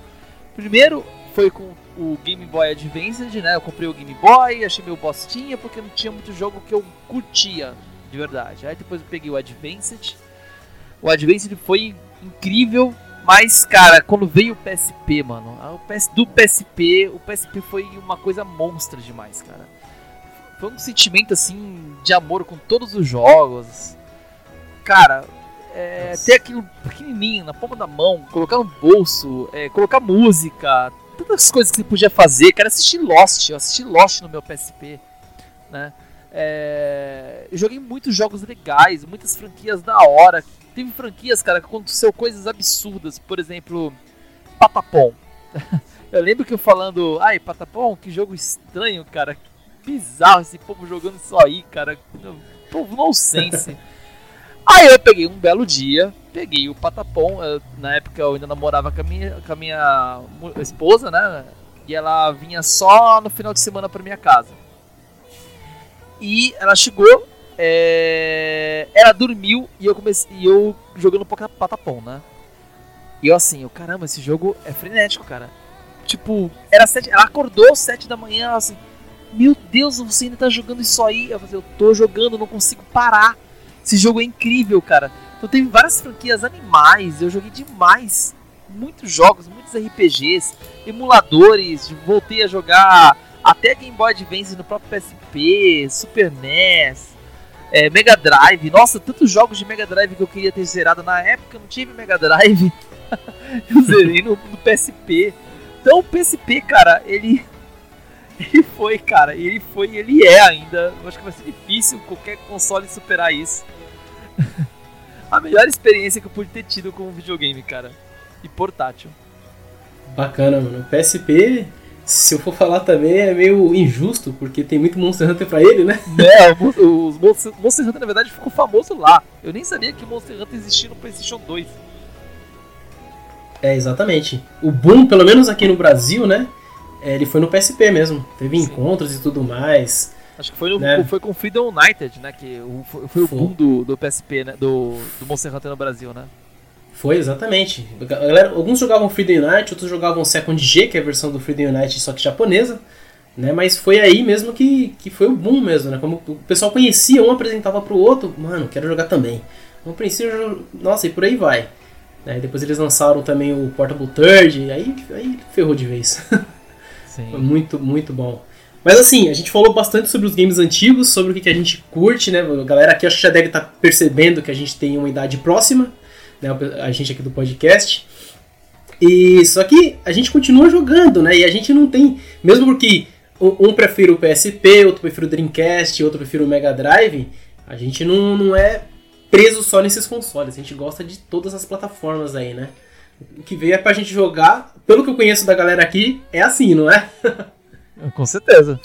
Primeiro foi com o Game Boy Advance, né? Eu comprei o Game Boy, achei meio bostinha porque não tinha muito jogo que eu curtia de verdade. Aí depois eu peguei o Advanced. O Advanced foi incrível, mas cara, quando veio o PSP, mano, o PS, do PSP, o PSP foi uma coisa monstra demais, cara. Foi um sentimento assim de amor com todos os jogos. Cara, é, ter aquilo pequenininho na palma da mão, colocar no bolso, é, colocar música, tantas coisas que você podia fazer. Cara, assistir Lost, eu assisti Lost no meu PSP, né? É, eu joguei muitos jogos legais, muitas franquias da hora. Teve franquias, cara, que aconteceu coisas absurdas. Por exemplo, Patapom. <laughs> eu lembro que eu falando, ai, Patapom, que jogo estranho, cara. bizarro esse povo jogando isso aí, cara. Povo nonsense. Aí eu peguei um belo dia, peguei o Patapom, eu, na época eu ainda namorava com a, minha, com a minha esposa, né? E ela vinha só no final de semana pra minha casa. E ela chegou, é, ela dormiu e eu comecei e eu jogando Patapom, né? E eu assim, eu, caramba, esse jogo é frenético, cara. Tipo, era sete, ela acordou sete da manhã, ela assim, meu Deus, você ainda tá jogando isso aí? Eu falei, eu tô jogando, não consigo parar. Esse jogo é incrível, cara. Então teve várias franquias animais, eu joguei demais. Muitos jogos, muitos RPGs, emuladores, voltei a jogar até Game Boy Advance no próprio PSP, Super NES, é, Mega Drive. Nossa, tantos jogos de Mega Drive que eu queria ter zerado na época, eu não tive Mega Drive. <laughs> eu zerei no, no PSP. Então o PSP, cara, ele <laughs> ele foi, cara, ele foi e ele é ainda. Eu acho que vai ser difícil qualquer console superar isso. <laughs> a melhor experiência que eu pude ter tido com um videogame, cara. E portátil. Bacana, mano. O PSP, se eu for falar também, é meio injusto, porque tem muito Monster Hunter pra ele, né? <laughs> É, o, o Monster, Monster Hunter na verdade ficou famoso lá. Eu nem sabia que Monster Hunter existia no PlayStation 2. É, exatamente. O boom, pelo menos aqui no Brasil, né? É, ele foi no PSP mesmo. Teve Sim. encontros e tudo mais. Acho que foi, no, né? foi com Freedom United, né? Que foi, foi o boom do, do PSP, né? Do, do Monster Hunter no Brasil, né? Foi, exatamente. Galera, alguns jogavam Freedom United, outros jogavam Second G, que é a versão do Freedom United, só que japonesa. Né? Mas foi aí mesmo que, que foi o boom mesmo, né? Como o pessoal conhecia, um apresentava pro outro, mano, quero jogar também. No princípio, nossa, e por aí vai. Né? Depois eles lançaram também o Portable Third, aí, aí ferrou de vez. <laughs> Sim. Foi muito, muito bom. Mas assim, a gente falou bastante sobre os games antigos, sobre o que, que a gente curte, né? A galera aqui acho que já deve estar tá percebendo que a gente tem uma idade próxima, né? A gente aqui do podcast. E só que a gente continua jogando, né? E a gente não tem, mesmo porque um, prefere o PSP, outro prefere o Dreamcast, outro prefere o Mega Drive, a gente não, não é preso só nesses consoles, a gente gosta de todas as plataformas aí, né? O que veio é pra gente jogar, pelo que eu conheço da galera aqui, é assim, não é? <laughs> Com certeza.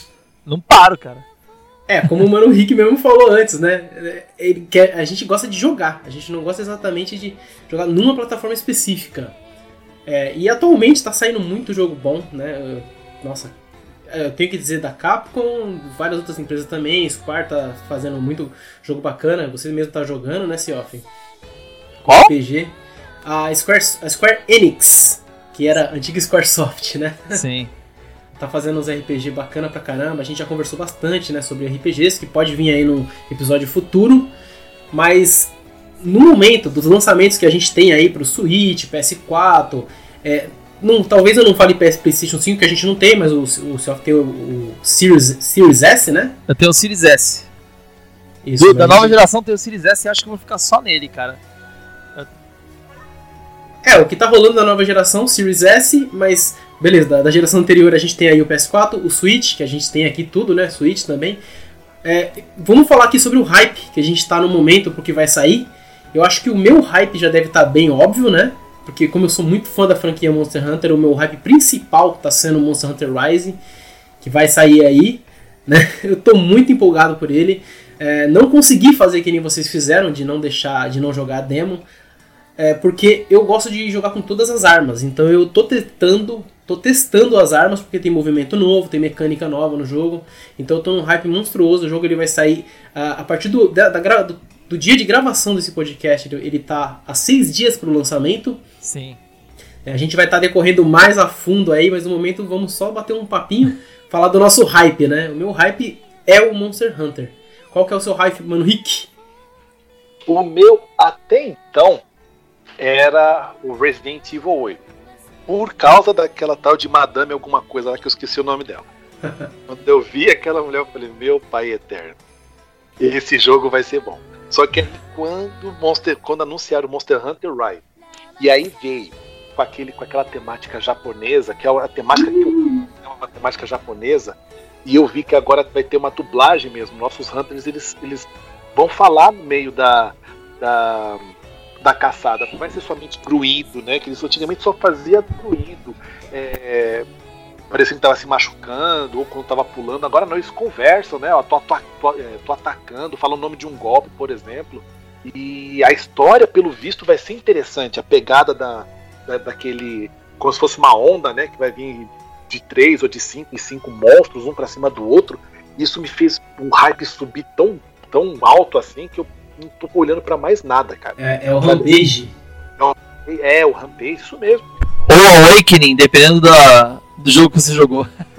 Não paro, cara. É, como o Mano Rick mesmo falou antes, né? Ele quer, a gente gosta de jogar, a gente não gosta exatamente de jogar numa plataforma específica. É, e atualmente está saindo muito jogo bom, né? Nossa, é, eu tenho que dizer da Capcom, várias outras empresas também, Square tá fazendo muito jogo bacana, você mesmo tá jogando, né, Seoff? Qual? RPG. A Square, a Square Enix, que era a antiga Squaresoft, né? Sim tá fazendo uns RPG bacana pra caramba. A gente já conversou bastante, né, sobre RPGs, que pode vir aí no episódio futuro. Mas no momento dos lançamentos que a gente tem aí pro Switch, PS4, é, não, talvez eu não fale PS PlayStation 5 que a gente não tem, mas o, o Self tem o, o, Series, Series S, né? Eu tenho o Series S. Isso, Do, da nova gente... geração tem o Series S e acho que eu vou ficar só nele, cara. É, o que tá rolando da nova geração, Series S, mas beleza, da, da, geração anterior a gente tem aí o PS4, o Switch, que a gente tem aqui tudo, né? Switch também. É, vamos falar aqui sobre o hype que a gente está no momento porque vai sair. Eu acho que o meu hype já deve estar tá bem óbvio, né? Porque como eu sou muito fã da franquia Monster Hunter, o meu hype principal está sendo Monster Hunter Rise, que vai sair aí, né? <laughs> Eu estou muito empolgado por ele. É, não consegui fazer que nem vocês fizeram de não deixar, de não jogar a demo. É, porque eu gosto de jogar com todas as armas. Então eu tô testando, tô testando as armas porque tem movimento novo, tem mecânica nova no jogo. Então eu tô num hype monstruoso. O jogo ele vai sair uh, a partir do, da, da, do, do, dia de gravação desse podcast. Ele tá há seis dias para o lançamento. Sim. É, a gente vai estar tá decorrendo mais a fundo aí, mas no momento vamos só bater um papinho, falar do nosso hype, né? O meu hype é o Monster Hunter. Qual que é o seu hype, mano, Rick? O meu até então era o Resident Evil 8. Por causa daquela tal de Madame alguma coisa lá que eu esqueci o nome dela. <laughs> Quando eu vi aquela mulher, eu falei, meu pai eterno, esse jogo vai ser bom. Só que quando, Monster, quando anunciaram Monster Hunter Rise, e aí veio com, aquele, com aquela temática japonesa, que é a temática que eu, é uma temática japonesa, e eu vi que agora vai ter uma dublagem mesmo. Nossos Hunters eles, eles vão falar no meio da, da, da caçada. Não vai ser somente druido, né? Que eles antigamente só fazia druido. É, parecia que estava se machucando ou quando estava pulando. Agora não, eles conversam, né? Ó, tô, tô, tô, é, tô atacando, falam o nome de um golpe, por exemplo. E a história, pelo visto, vai ser interessante. A pegada da, da, daquele. Como se fosse uma onda, né? Que vai vir de três ou de cinco em cinco monstros, um para cima do outro. Isso me fez um hype subir tão, tão alto assim que eu não tô olhando para mais nada, cara. É, é o Rampage. É, é, o Rampage, isso mesmo. Ou Awakening, dependendo da, do jogo que você jogou. <laughs>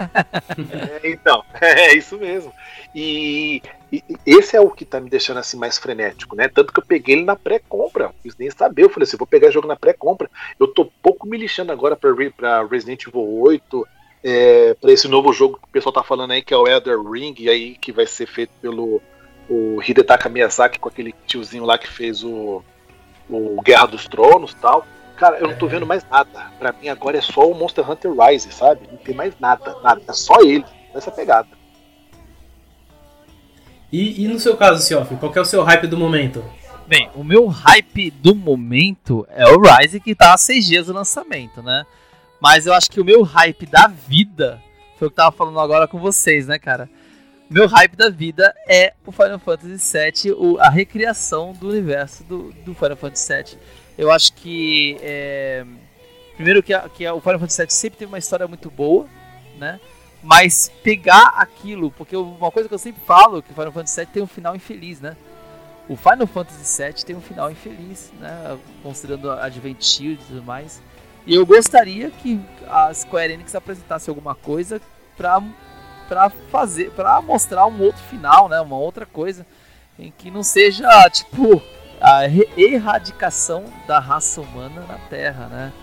é, então, <laughs> é isso mesmo. E, e, esse é o que tá me deixando assim mais frenético, né? Tanto que eu peguei ele na pré-compra, quis nem saber. Eu falei assim, vou pegar jogo na pré-compra. Eu tô pouco me lixando agora pra, pra Resident Evil 8, é, para esse novo jogo que o pessoal tá falando aí, que é o Elder Ring, e aí que vai ser feito pelo o Hidetaka Miyazaki, com aquele tiozinho lá que fez o, o Guerra dos Tronos tal. Cara, eu não tô vendo mais nada. Pra mim agora é só o Monster Hunter Rise, sabe? Não tem mais nada, nada. É só ele, nessa pegada. E, e no seu caso, Siof, qual é o seu hype do momento? Bem, o meu hype do momento é o Rise que tá há seis dias do lançamento, né? Mas eu acho que o meu hype da vida foi o que eu tava falando agora com vocês, né, cara? Meu hype da vida é o Final Fantasy VII, o, a recriação do universo do, do Final Fantasy VII. Eu acho que. É, primeiro, que, que o Final Fantasy VII sempre teve uma história muito boa, né? Mas pegar aquilo, porque uma coisa que eu sempre falo que o Final Fantasy VII tem um final infeliz, né? O Final Fantasy VII tem um final infeliz, né? Considerando a Advent Shield e tudo mais. E eu gostaria que a Square Enix apresentasse alguma coisa para para fazer, para mostrar um outro final, né, uma outra coisa em que não seja tipo a erradicação da raça humana na Terra, né?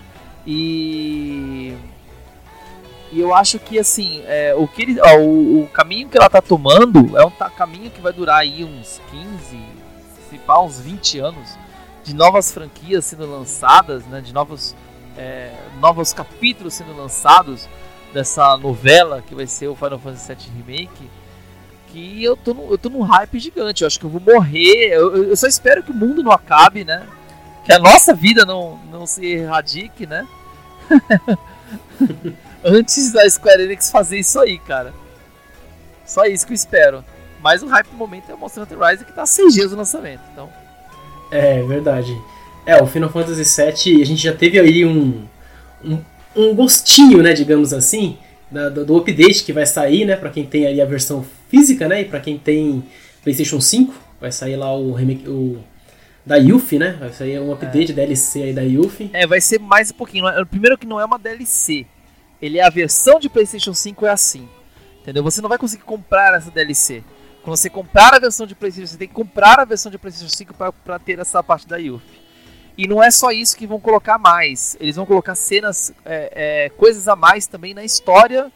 E e eu acho que assim, é, o, que ele, ó, o, o, caminho que ela tá tomando é um caminho que vai durar aí uns 15, se pá, uns 20 anos de novas franquias sendo lançadas, né, de novos é, novos capítulos sendo lançados dessa novela que vai ser o Final Fantasy VII Remake. Que eu tô, no, eu tô num hype gigante. Eu acho que eu vou morrer. Eu, eu só espero que o mundo não acabe, né? Que a nossa vida não, não se erradique, né? <laughs> Antes da Square Enix fazer isso aí, cara. Só isso que eu espero. Mas o hype do momento é o Monster Hunter Rise que tá 6 dias do lançamento. Então. É, verdade. É, o Final Fantasy VII, a gente já teve aí um, um, um gostinho, né, digamos assim, da, do, do, update que vai sair, né, para quem tem aí a versão física, né, e para quem tem PlayStation 5, vai sair lá o remake, o da Yuffie, né? Vai sair um update é. DLC aí da Yuffie. É, vai ser mais um pouquinho. É, primeiro que não é uma DLC. Ele é a versão de PlayStation 5 é assim. Entendeu? Você não vai conseguir comprar essa DLC. Quando você comprar a versão de PlayStation, você tem que comprar a versão de PlayStation 5 para ter essa parte da Yuffie. E não é só isso que vão colocar mais. Eles vão colocar cenas, é, é, coisas a mais também na história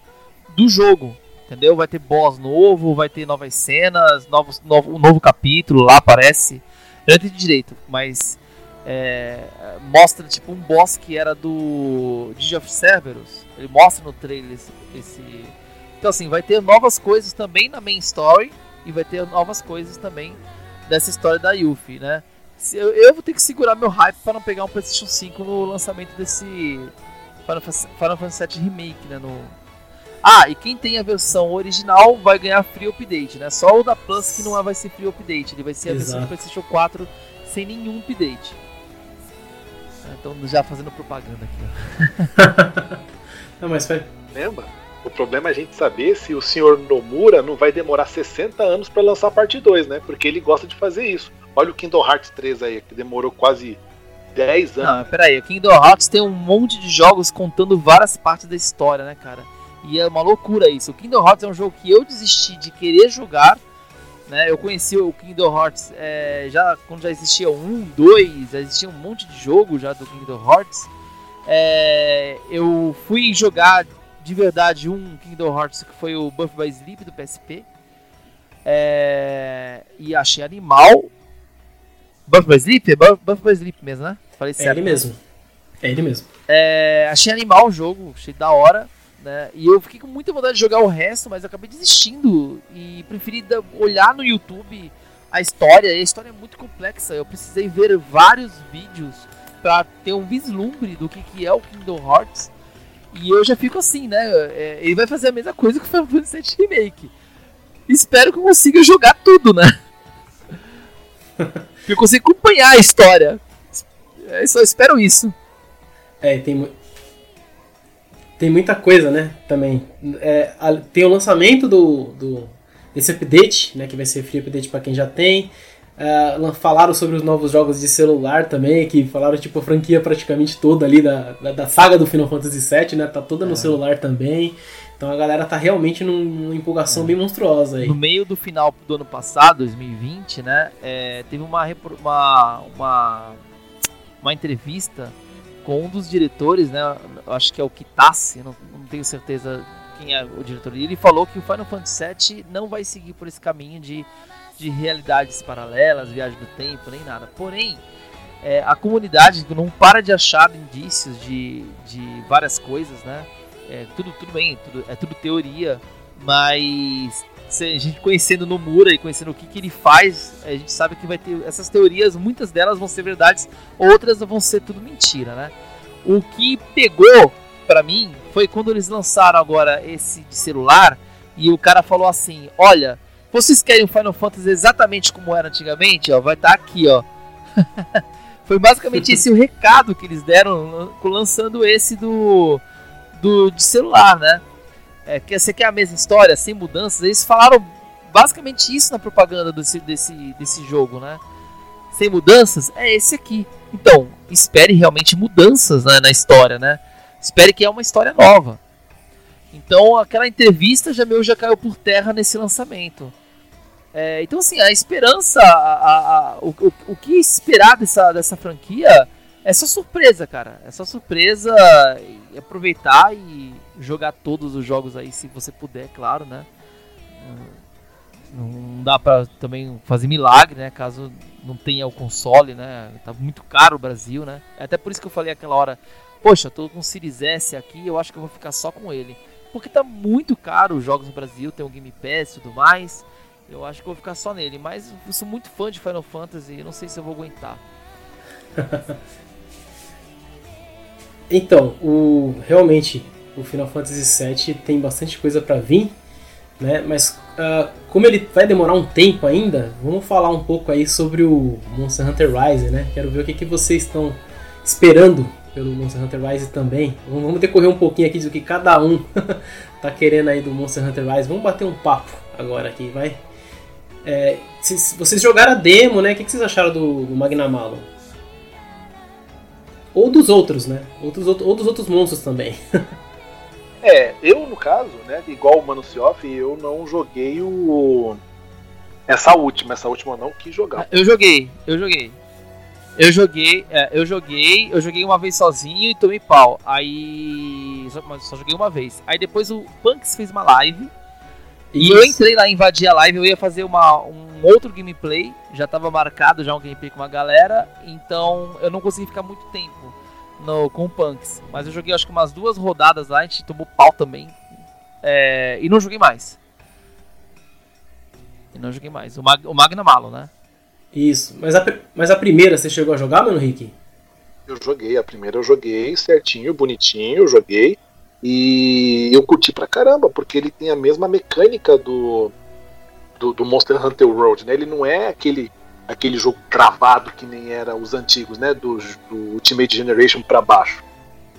do jogo. Entendeu? Vai ter boss novo, vai ter novas cenas, novos, novo, um novo capítulo lá aparece. Eu não entendi direito, mas é, mostra tipo um boss que era do Digi of Cerberus. Ele mostra no trailer esse, esse, Então assim, vai ter novas coisas também na main story e vai ter novas coisas também dessa história da Yuffie, né? Eu, eu vou ter que segurar meu hype para não pegar um PlayStation 5 no lançamento desse Final Fantasy, Final Fantasy VII Remake, né? No... Ah, e quem tem a versão original vai ganhar free update, né? Só o da Plus que não vai ser free update, ele vai ser a Exato. versão do PlayStation 4 sem nenhum update. Então já fazendo propaganda aqui. <laughs> não, mas foi. Lembra? O problema é a gente saber se o senhor Nomura não vai demorar 60 anos para lançar a parte 2, né? Porque ele gosta de fazer isso. Olha o Kingdom Hearts 3 aí, que demorou quase 10 anos. Não, peraí, o Kingdom Hearts tem um monte de jogos contando várias partes da história, né, cara? E é uma loucura isso. O Kingdom Hearts é um jogo que eu desisti de querer jogar. Né? Eu conheci o Kingdom Hearts é, já quando já existia um, dois, já existia um monte de jogo já do Kingdom Hearts. É, eu fui jogar de verdade um Kingdom Hearts que foi o Buff by Sleep do PSP. É, e achei animal. Buff by Sleep? É Buff by Sleep mesmo, né? Falei é certo. É ele mesmo. É ele mesmo. É, achei animal o jogo, achei da hora. Né? E eu fiquei com muita vontade de jogar o resto, mas eu acabei desistindo e preferi olhar no YouTube a história. E a história é muito complexa. Eu precisei ver vários vídeos para ter um vislumbre do que, que é o Kingdom Hearts. E eu já fico assim, né? É, ele vai fazer a mesma coisa que o Final Fantasy VII Remake. Espero que eu consiga jogar tudo, né? <laughs> eu consiga acompanhar a história. Eu só espero isso. É, tem, tem muita coisa, né? Também. É, tem o lançamento do, do desse update, né? Que vai ser free update para quem já tem. Uh, falaram sobre os novos jogos de celular também, que falaram tipo a franquia praticamente toda ali da, da, da saga do Final Fantasy VII, né? Tá toda no é. celular também. Então a galera tá realmente numa empolgação é. bem monstruosa aí. No meio do final do ano passado, 2020, né? É, teve uma, uma, uma, uma entrevista com um dos diretores, né? Acho que é o Kitase, não, não tenho certeza quem é o diretor. E ele falou que o Final Fantasy VII não vai seguir por esse caminho de, de realidades paralelas, viagem do tempo, nem nada. Porém, é, a comunidade não para de achar indícios de, de várias coisas, né? É, tudo, tudo bem, tudo, é tudo teoria, mas a gente conhecendo Nomura e conhecendo o que, que ele faz, a gente sabe que vai ter essas teorias, muitas delas vão ser verdades, outras vão ser tudo mentira, né? O que pegou para mim foi quando eles lançaram agora esse de celular e o cara falou assim: "Olha, vocês querem o Final Fantasy exatamente como era antigamente, ó, vai estar tá aqui, ó". <laughs> foi basicamente <laughs> esse o recado que eles deram lançando esse do do celular, né? é, que você quer a mesma história, sem mudanças. Eles falaram basicamente isso na propaganda desse, desse, desse jogo, né? Sem mudanças, é esse aqui. Então, espere realmente mudanças né, na história, né? Espere que é uma história nova. Então, aquela entrevista já meu já caiu por terra nesse lançamento. É, então, assim, a esperança, a, a, o, o, o que esperar dessa, dessa franquia é só surpresa, cara. É só surpresa aproveitar e jogar todos os jogos aí, se você puder, claro, né? Não dá pra também fazer milagre, né? Caso não tenha o console, né? Tá muito caro o Brasil, né? É até por isso que eu falei aquela hora, poxa, tô com o Series S aqui, eu acho que eu vou ficar só com ele. Porque tá muito caro os jogos no Brasil, tem o Game Pass e tudo mais. Eu acho que eu vou ficar só nele. Mas eu sou muito fã de Final Fantasy, não sei se eu vou aguentar. <laughs> Então, o realmente o Final Fantasy VII tem bastante coisa para vir, né? Mas uh, como ele vai demorar um tempo ainda, vamos falar um pouco aí sobre o Monster Hunter Rise, né? Quero ver o que, que vocês estão esperando pelo Monster Hunter Rise também. Vamos decorrer um pouquinho aqui do que cada um <laughs> tá querendo aí do Monster Hunter Rise. Vamos bater um papo agora aqui, vai. É, vocês jogaram a demo, né? O que, que vocês acharam do, do Magnamalo? Ou dos outros, né? Outros, ou dos outros monstros também. <laughs> é, eu no caso, né? Igual o Manucioff, eu não joguei o. Essa última, essa última não quis jogar. Eu joguei, eu joguei. Eu joguei, é, eu joguei, eu joguei uma vez sozinho e tomei pau. Aí. Só, só joguei uma vez. Aí depois o Punks fez uma live. Isso. E eu entrei lá, invadi a live, eu ia fazer uma, um outro gameplay, já estava marcado já um gameplay com uma galera, então eu não consegui ficar muito tempo no, com o Punks. Mas eu joguei acho que umas duas rodadas lá, a gente tomou pau também. É, e não joguei mais. E não joguei mais. O, Mag, o Magna Malo, né? Isso. Mas a, mas a primeira você chegou a jogar, mano, Rick? Eu joguei. A primeira eu joguei certinho, bonitinho, eu joguei. E eu curti pra caramba, porque ele tem a mesma mecânica do, do, do, Monster Hunter World, né? Ele não é aquele aquele jogo travado que nem era os antigos, né? Do, do Ultimate Generation para baixo.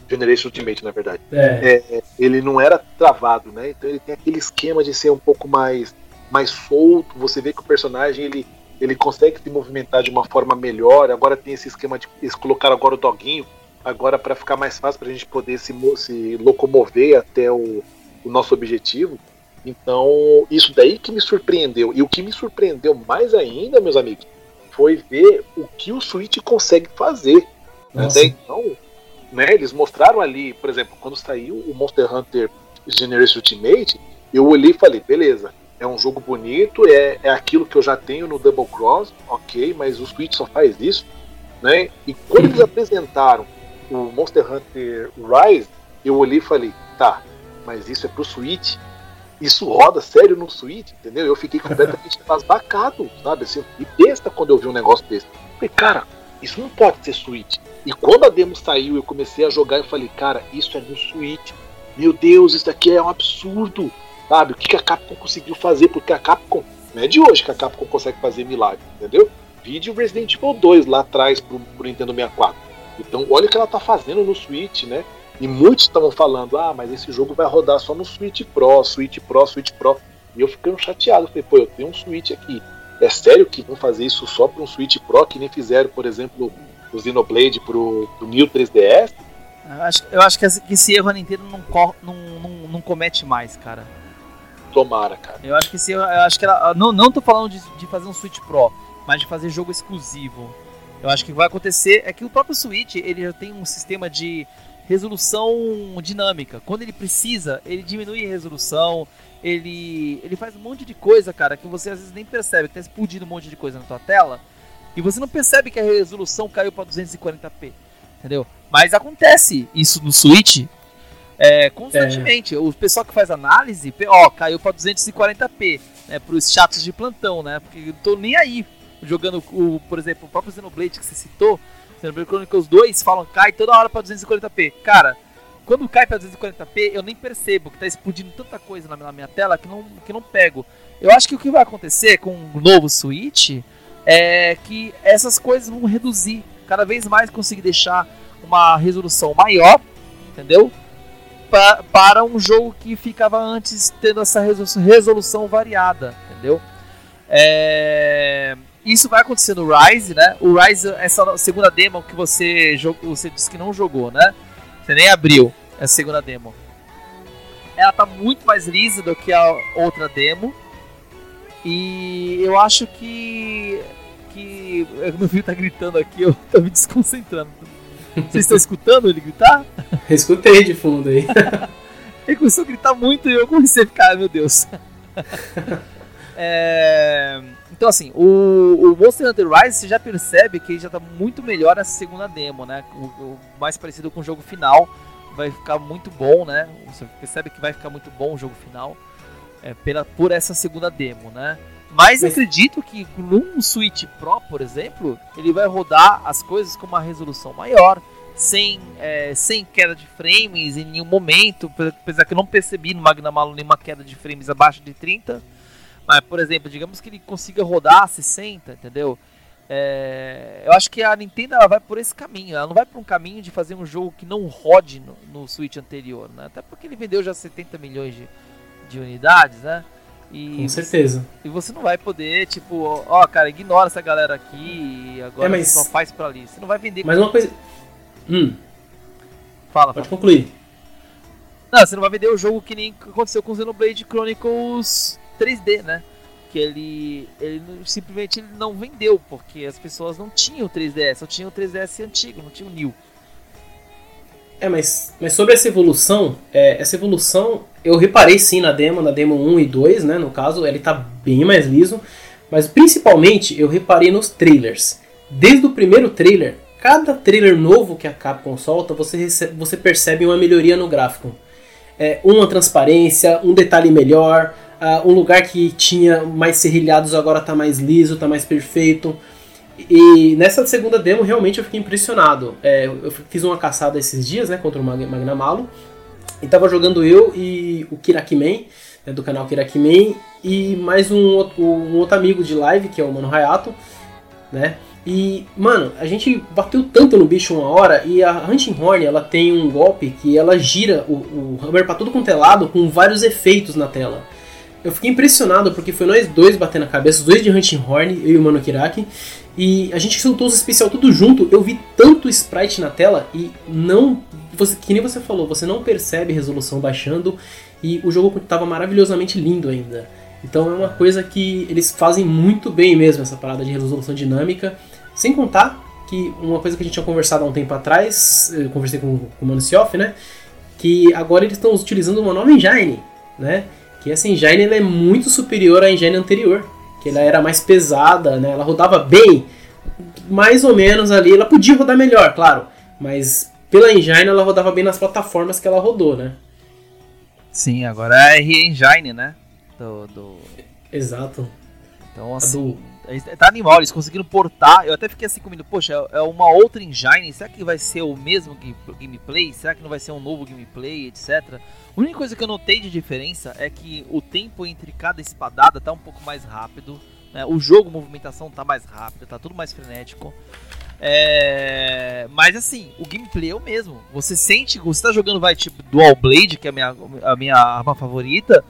Generation Ultimate, na verdade. É. É, ele não era travado, né? Então ele tem aquele esquema de ser um pouco mais, mais solto. Você vê que o personagem ele, ele consegue se movimentar de uma forma melhor. Agora tem esse esquema de eles colocaram agora o doguinho, agora para ficar mais fácil para a gente poder se, se locomover até o, o nosso objetivo. Então, isso daí que me surpreendeu. E o que me surpreendeu mais ainda, meus amigos, foi ver o que o Switch consegue fazer. Até então, né, eles mostraram ali, por exemplo, quando saiu o Monster Hunter Generation Ultimate, eu olhei e falei, beleza, é um jogo bonito, é, é aquilo que eu já tenho no Double Cross, ok, mas o Switch só faz isso, né? E quando eles <laughs> apresentaram o Monster Hunter Rise, eu olhei e falei, tá, mas isso é pro Switch, isso roda sério no Switch, entendeu? Eu fiquei completamente <laughs> embasbacado, sabe? Assim, e besta quando eu vi um negócio desse. falei, cara, isso não pode ser Switch. E quando a demo saiu, eu comecei a jogar e falei, cara, isso é no Switch. Meu Deus, isso daqui é um absurdo. Sabe? O que, que a Capcom conseguiu fazer? Porque a Capcom, não é de hoje que a Capcom consegue fazer milagre, entendeu? Vídeo Resident Evil 2 lá atrás pro, pro Nintendo 64. Então, olha o que ela tá fazendo no Switch, né? E muitos estavam falando, ah, mas esse jogo vai rodar só no Switch Pro, Switch Pro, Switch Pro. E eu fiquei chateado, falei, pô, eu tenho um Switch aqui. É sério que vão fazer isso só para um Switch Pro, que nem fizeram, por exemplo, o Xenoblade pro, pro New 3DS? Eu acho, eu acho que esse erro a Nintendo não, não, não, não comete mais, cara. Tomara, cara. Eu acho que esse erro, eu acho que ela. Não, não tô falando de, de fazer um Switch Pro, mas de fazer jogo exclusivo. Eu acho que vai acontecer é que o próprio Switch ele já tem um sistema de resolução dinâmica. Quando ele precisa, ele diminui a resolução, ele, ele faz um monte de coisa, cara, que você às vezes nem percebe, que tá explodindo um monte de coisa na tua tela, e você não percebe que a resolução caiu para 240p, entendeu? Mas acontece isso no Switch é, constantemente. É. O pessoal que faz análise, ó, caiu para 240p, né, para os chatos de plantão, né? Porque eu tô nem aí jogando o, por exemplo, o próprio Xenoblade que você citou, Xenoblade Chronicles 2 falam cai toda hora para 240p. Cara, quando cai para 240p, eu nem percebo que tá explodindo tanta coisa na minha tela que não, que não pego. Eu acho que o que vai acontecer com o novo Switch é que essas coisas vão reduzir. Cada vez mais conseguir deixar uma resolução maior, entendeu? Pa para um jogo que ficava antes tendo essa resolução variada, entendeu? É... Isso vai acontecer no Rise, né? O Rise, essa segunda demo que você jogou, você disse que não jogou, né? Você nem abriu essa segunda demo. Ela tá muito mais lisa do que a outra demo. E eu acho que. que. Meu filho tá gritando aqui, eu tô me desconcentrando. Vocês estão escutando ele gritar? <laughs> escutei de fundo aí. <laughs> ele começou a gritar muito e eu comecei a ficar, meu Deus. <laughs> é... Então, assim, o, o Monster Hunter Rise você já percebe que ele já tá muito melhor essa segunda demo, né? O, o, mais parecido com o jogo final. Vai ficar muito bom, né? Você percebe que vai ficar muito bom o jogo final é, pela, por essa segunda demo, né? Mas, Mas acredito que num Switch Pro, por exemplo, ele vai rodar as coisas com uma resolução maior, sem, é, sem queda de frames em nenhum momento, apesar que eu não percebi no Magnamalo nenhuma queda de frames abaixo de 30 mas, por exemplo, digamos que ele consiga rodar a 60, entendeu? É, eu acho que a Nintendo ela vai por esse caminho. Ela não vai por um caminho de fazer um jogo que não rode no, no Switch anterior, né? Até porque ele vendeu já 70 milhões de, de unidades, né? E Com certeza. Você, e você não vai poder, tipo, ó, cara, ignora essa galera aqui e agora é, mas... só faz pra ali. Você não vai vender. Mas uma coisa. Hum. Fala. Pode fala. concluir. Não, você não vai vender o jogo que nem aconteceu com Xenoblade Chronicles 3D, né? Que ele, ele simplesmente não vendeu, porque as pessoas não tinham 3DS, só tinham o 3DS antigo, não tinham o New. É, mas, mas sobre essa evolução, é, essa evolução eu reparei sim na demo, na demo 1 e 2, né? No caso, ele tá bem mais liso. Mas principalmente eu reparei nos trailers. Desde o primeiro trailer, cada trailer novo que a Capcom solta, você, recebe, você percebe uma melhoria no gráfico. É, uma transparência, um detalhe melhor, Uh, um lugar que tinha mais serrilhados agora está mais liso, está mais perfeito. E nessa segunda demo realmente eu fiquei impressionado. É, eu fiz uma caçada esses dias né, contra o Magnamalo. E tava jogando eu e o Kirakimen, né, do canal Kirakimen, e mais um outro, um outro amigo de live, que é o Mano Hayato. né? E, mano, a gente bateu tanto no bicho uma hora e a Hunting Horn, ela tem um golpe que ela gira o, o Hammer pra todo quanto é lado com vários efeitos na tela. Eu fiquei impressionado porque foi nós dois batendo a cabeça, os dois de Hunting Horn, eu e o Mano Kiraki, e a gente soltou os especial tudo junto. Eu vi tanto sprite na tela e não. Você, que nem você falou, você não percebe resolução baixando e o jogo estava maravilhosamente lindo ainda. Então é uma coisa que eles fazem muito bem mesmo, essa parada de resolução dinâmica. Sem contar que uma coisa que a gente tinha conversado há um tempo atrás, eu conversei com, com o Mano Sioff, né? Que agora eles estão utilizando uma nova engine, né? Que essa engine é muito superior à engine anterior. Que ela era mais pesada, né? Ela rodava bem, mais ou menos ali. Ela podia rodar melhor, claro. Mas pela engine ela rodava bem nas plataformas que ela rodou, né? Sim, agora é a R-Engine, né? Do, do... Exato. Então, assim, do... tá animal, eles conseguiram portar. Eu até fiquei assim comigo, poxa, é uma outra engine. Será que vai ser o mesmo gameplay? Será que não vai ser um novo gameplay, etc? A única coisa que eu notei de diferença é que o tempo entre cada espadada tá um pouco mais rápido. Né? O jogo, a movimentação tá mais rápida, tá tudo mais frenético. É... Mas assim, o gameplay é o mesmo. Você sente, você tá jogando, vai, tipo, Dual Blade, que é a minha, a minha arma favorita.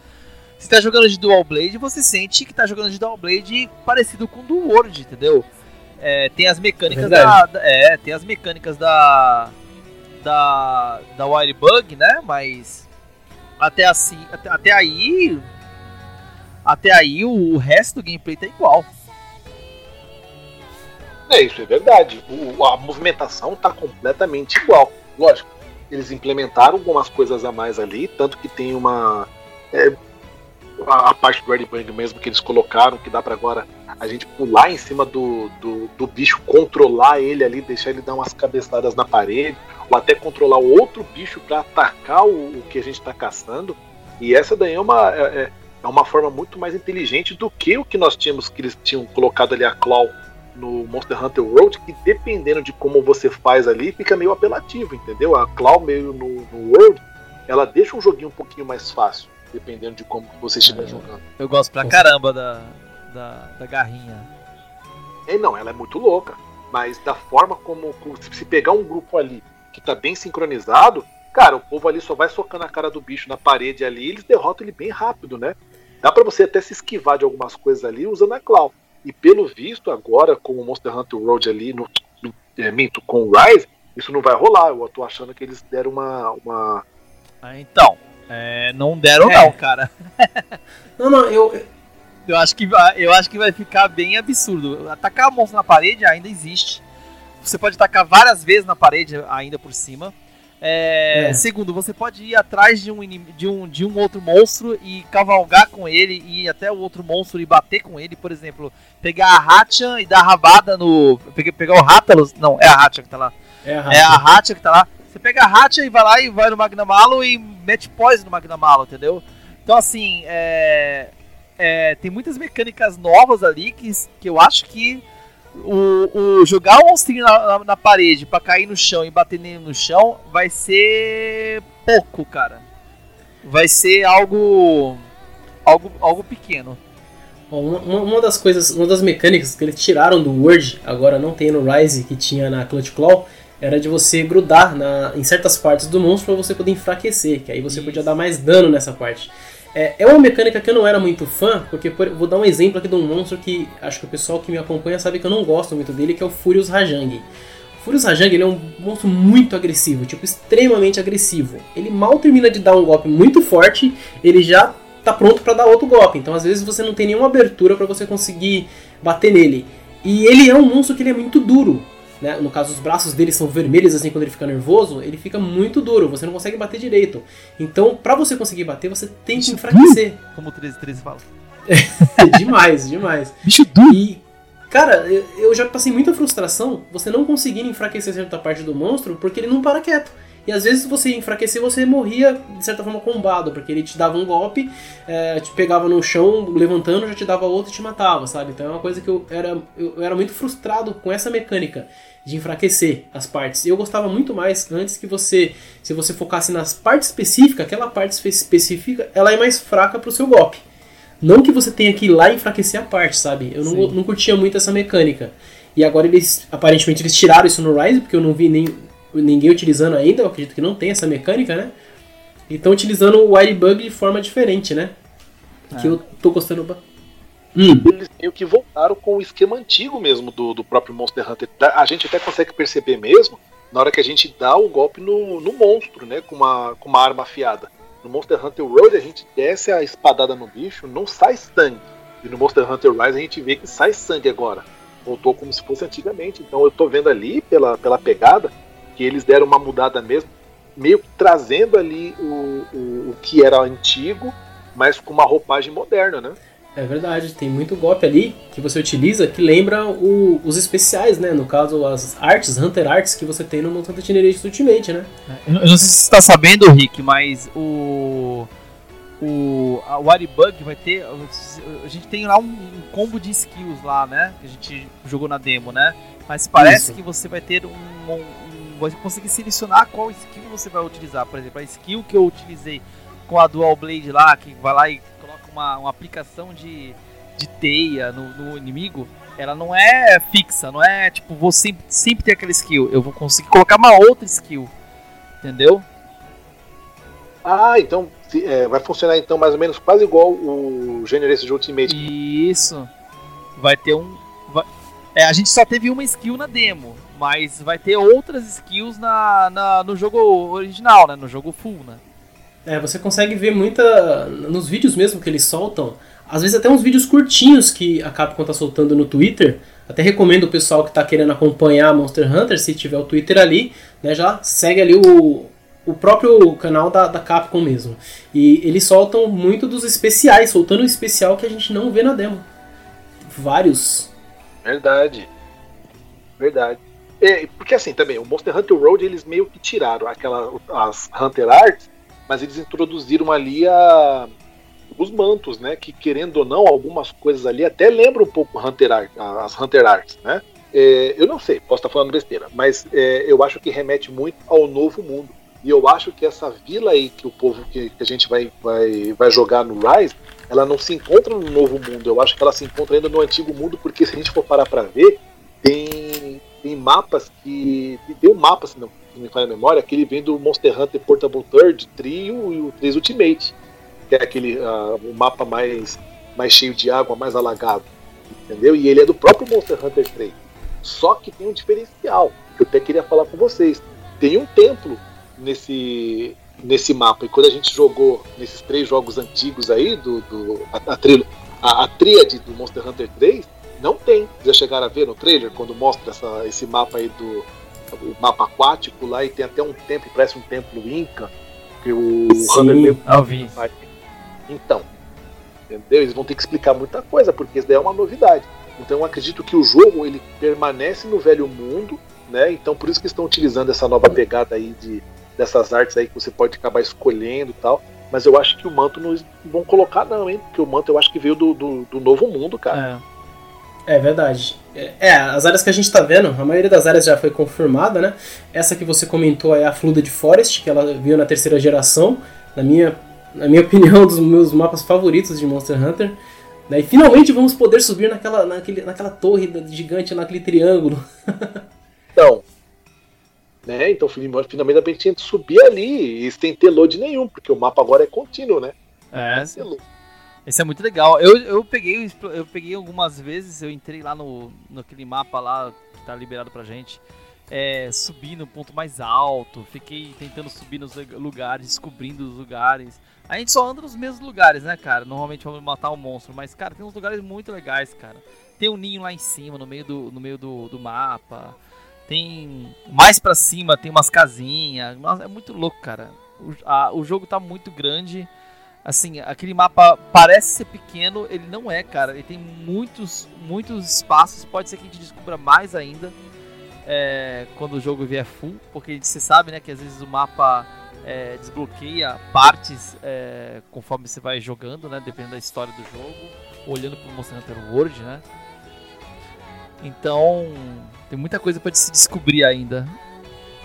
Você tá jogando de Dual Blade, você sente que tá jogando de Dual Blade parecido com o do World, entendeu? É, tem as mecânicas é da, da, É, tem as mecânicas da. Da. Da Wirebug, né? Mas. Até assim. Até, até aí. Até aí o, o resto do gameplay tá igual. É, isso é verdade. O, a movimentação tá completamente igual. Lógico, eles implementaram algumas coisas a mais ali, tanto que tem uma. É, a, a, parte do Red Bang mesmo que eles colocaram, que dá para agora a gente pular em cima do, do, do, bicho, controlar ele ali, deixar ele dar umas cabeçadas na parede, ou até controlar o outro bicho para atacar o, o, que a gente está caçando. E essa daí é uma, é, é, é uma forma muito mais inteligente do que o que nós tínhamos, que eles tinham colocado ali a Claw no Monster Hunter World, que dependendo de como você faz ali, fica meio apelativo, entendeu? A Claw meio no, no World, ela deixa um joguinho um pouquinho mais fácil dependendo de como você estiver é, jogando. Eu gosto pra caramba da, da, da garrinha. É, não, ela é muito louca. Mas da forma como. Se pegar um grupo ali que tá bem sincronizado, cara, o povo ali só vai socando a cara do bicho na parede ali e eles derrotam ele bem rápido, né? Dá para você até se esquivar de algumas coisas ali usando a Claw. E pelo visto, agora com o Monster Hunter Road ali no. É, minto, com o Rise, isso não vai rolar. Eu tô achando que eles deram uma. uma... Ah, então, é, não deram, é. não, cara. <laughs> não, não, eu. Eu acho, que, eu acho que vai ficar bem absurdo. Atacar monstro na parede ainda existe. Você pode atacar várias vezes na parede ainda por cima. É, é. Segundo, você pode ir atrás de um, de, um, de um outro monstro e cavalgar com ele e ir até o outro monstro e bater com ele. Por exemplo, pegar a Hatchan e dar rabada no. Pegar o Rátalos. Não, é a Hatchan que tá lá. É a Hatchan é que tá lá. Você pega a Hatcha e vai lá e vai no Magnamalo e mete poison no Magnamalo, entendeu? Então, assim, é, é, tem muitas mecânicas novas ali que, que eu acho que o, o jogar o monstrinho na, na, na, parede para cair no chão e bater nele no chão vai ser pouco, cara. Vai ser algo algo, algo pequeno. Uma, uma das coisas, uma das mecânicas que eles tiraram do Word, agora não tem no Rise que tinha na Clutch Claw, era de você grudar na, em certas partes do monstro para você poder enfraquecer, que aí você Isso. podia dar mais dano nessa parte. É, é uma mecânica que eu não era muito fã, porque por, vou dar um exemplo aqui de um monstro que acho que o pessoal que me acompanha sabe que eu não gosto muito dele, que é o Furious Rajang. O Furious Rajang ele é um monstro muito agressivo, tipo extremamente agressivo. Ele mal termina de dar um golpe muito forte, ele já tá pronto para dar outro golpe. Então às vezes você não tem nenhuma abertura para você conseguir bater nele. E ele é um monstro que ele é muito duro né? No caso, os braços dele são vermelhos assim quando ele fica nervoso, ele fica muito duro, você não consegue bater direito. Então, para você conseguir bater, você tem que enfraquecer. Como o 1313 fala. <laughs> demais, demais. Bicho duro. E, cara, eu já passei muita frustração você não conseguindo enfraquecer certa parte do monstro porque ele não para quieto. E às vezes você enfraquecer, você morria de certa forma combado, porque ele te dava um golpe, é, te pegava no chão, levantando, já te dava outro e te matava, sabe? Então é uma coisa que eu era, eu era muito frustrado com essa mecânica de enfraquecer as partes. Eu gostava muito mais antes que você, se você focasse nas partes específicas, aquela parte específica, ela é mais fraca pro seu golpe. Não que você tenha que ir lá enfraquecer a parte, sabe? Eu não, não curtia muito essa mecânica. E agora eles, aparentemente, eles tiraram isso no Rise, porque eu não vi nem, ninguém utilizando ainda, eu acredito que não tem essa mecânica, né? E estão utilizando o Wire Bug de forma diferente, né? É. Que eu tô gostando Hum. Eles meio que voltaram com o esquema antigo mesmo do, do próprio Monster Hunter. A gente até consegue perceber mesmo na hora que a gente dá o golpe no, no monstro, né? Com uma, com uma arma afiada. No Monster Hunter World a gente desce a espadada no bicho, não sai sangue. E no Monster Hunter Rise a gente vê que sai sangue agora. Voltou como se fosse antigamente. Então eu tô vendo ali, pela, pela pegada, que eles deram uma mudada mesmo, meio que trazendo ali o, o, o que era antigo, mas com uma roupagem moderna, né? É verdade, tem muito golpe ali que você utiliza que lembra o, os especiais, né? No caso, as artes, Hunter Arts que você tem no Monster Hunter Generations Ultimate, né? Eu não sei se você está sabendo, Rick, mas o. O. A Waribug vai ter. A gente tem lá um, um, combo de skills lá, né? Que a gente jogou na demo, né? Mas parece Isso. que você vai ter um, um, um. Vai conseguir selecionar qual skill você vai utilizar. Por exemplo, a skill que eu utilizei com a Dual Blade lá, que vai lá e uma, uma aplicação de, de teia no, no, inimigo, ela não é fixa, não é tipo, vou sempre, sempre ter aquela skill. Eu vou conseguir colocar uma outra skill. Entendeu? Ah, então é, vai funcionar então mais ou menos quase igual o Generation de Ultimate. Isso. Vai ter um. Vai, é, a gente só teve uma skill na demo, mas vai ter outras skills na, na, no jogo original, né? No jogo full, né? É, você consegue ver muita. Nos vídeos mesmo que eles soltam, às vezes até uns vídeos curtinhos que a Capcom tá soltando no Twitter. Até recomendo o pessoal que está querendo acompanhar Monster Hunter, se tiver o Twitter ali, né, já segue ali o, o próprio canal da, da Capcom mesmo. E eles soltam muito dos especiais, soltando um especial que a gente não vê na demo. Vários. Verdade. Verdade. É, porque assim também, o Monster Hunter Road eles meio que tiraram aquela as Hunter Arts mas eles introduziram ali a, os mantos, né? Que querendo ou não, algumas coisas ali até lembram um pouco Hunter Art, as Hunter Arts, né? É, eu não sei, posso estar falando besteira, mas é, eu acho que remete muito ao novo mundo. E eu acho que essa vila aí que o povo que, que, a gente vai, vai, vai jogar no Rise, ela não se encontra no novo mundo. Eu acho que ela se encontra ainda no antigo mundo, porque se a gente for parar para ver, tem, tem mapas que. Tem um mapa, não, me falha a memória, que ele vem do Monster Hunter Portable Third, Trio e o 3 Ultimate, que é aquele uh, mapa mais, mais cheio de água, mais alagado, entendeu? E ele é do próprio Monster Hunter 3. Só que tem um diferencial, que eu até queria falar com vocês. Tem um templo nesse, nesse mapa, e quando a gente jogou nesses três jogos antigos aí, do, do a, a, a, a tríade do Monster Hunter 3, não tem. Já chegaram a ver no trailer, quando mostra essa, esse mapa aí do, o mapa aquático lá e tem até um templo, parece um templo inca. Que o Sim, vi. Então, entendeu? Eles vão ter que explicar muita coisa, porque isso daí é uma novidade. Então eu acredito que o jogo ele permanece no velho mundo, né? Então por isso que estão utilizando essa nova pegada aí de dessas artes aí que você pode acabar escolhendo e tal. Mas eu acho que o manto não vão colocar não, hein? Porque o manto eu acho que veio do, do, do novo mundo, cara. É. É verdade. É, as áreas que a gente está vendo, a maioria das áreas já foi confirmada, né? Essa que você comentou é a Flooded Forest, que ela veio na terceira geração, na minha, na minha <laughs> opinião, um dos meus mapas favoritos de Monster Hunter. Né? E finalmente vamos poder subir naquela, naquele, naquela torre gigante, naquele triângulo. <laughs> então, né? Então finalmente a gente tinha que subir ali e sem ter load nenhum, porque o mapa agora é contínuo, né? É. Esse é muito legal. Eu, eu peguei eu peguei algumas vezes, eu entrei lá no naquele mapa lá que tá liberado pra gente. É, subi no ponto mais alto, fiquei tentando subir nos lugares, descobrindo os lugares. A gente só anda nos mesmos lugares, né, cara? Normalmente vamos matar um monstro, mas, cara, tem uns lugares muito legais, cara. Tem um ninho lá em cima, no meio do, no meio do, do mapa. Tem. Mais pra cima tem umas casinhas. É muito louco, cara. O, a, o jogo tá muito grande assim, aquele mapa parece ser pequeno, ele não é, cara. Ele tem muitos, muitos espaços. Pode ser que a gente descubra mais ainda é, quando o jogo vier full, porque você sabe, né, que às vezes o mapa é, desbloqueia partes é, conforme você vai jogando, né, dependendo da história do jogo, olhando para o Monster Hunter World, né. Então, tem muita coisa para se descobrir ainda.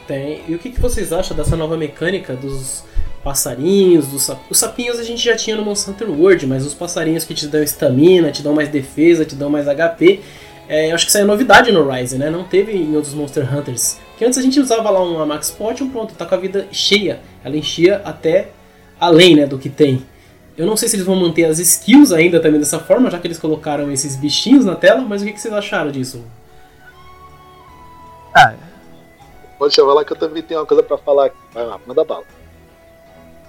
Tem. E o que, que vocês acham dessa nova mecânica dos passarinhos, dos sap... os sapinhos a gente já tinha no Monster Hunter World, mas os passarinhos que te dão estamina, te dão mais defesa, te dão mais HP, É, eu acho que isso é novidade no Rise, né? Não teve em outros Monster Hunters. Que antes a gente usava lá uma Max Potion, pronto, tá com a vida cheia. Ela enchia até além, né, do que tem. Eu não sei se eles vão manter as skills ainda também dessa forma, já que eles colocaram esses bichinhos na tela, mas o que, que vocês acharam disso? Ah, pode chamar lá que eu também tenho uma coisa para falar. Vai lá, manda bala.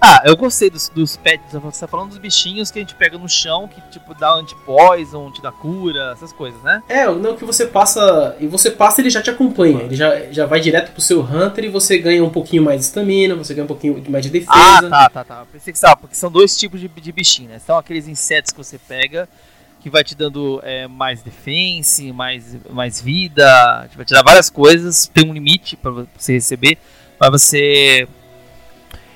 Ah, eu gostei dos, dos pets. Você tá falando dos bichinhos que a gente pega no chão, que tipo dá anti-poison, te dá cura, essas coisas, né? É, não que você passa. E você passa ele já te acompanha. Ele já, já vai direto pro seu Hunter e você ganha um pouquinho mais de estamina, você ganha um pouquinho mais de defesa. Ah, tá, tá, tá. Pensei que sabe, porque são dois tipos de, de bichinho, né? São aqueles insetos que você pega que vai te dando é, mais defense, mais, mais vida, vai te dar várias coisas, tem um limite para você receber, mas você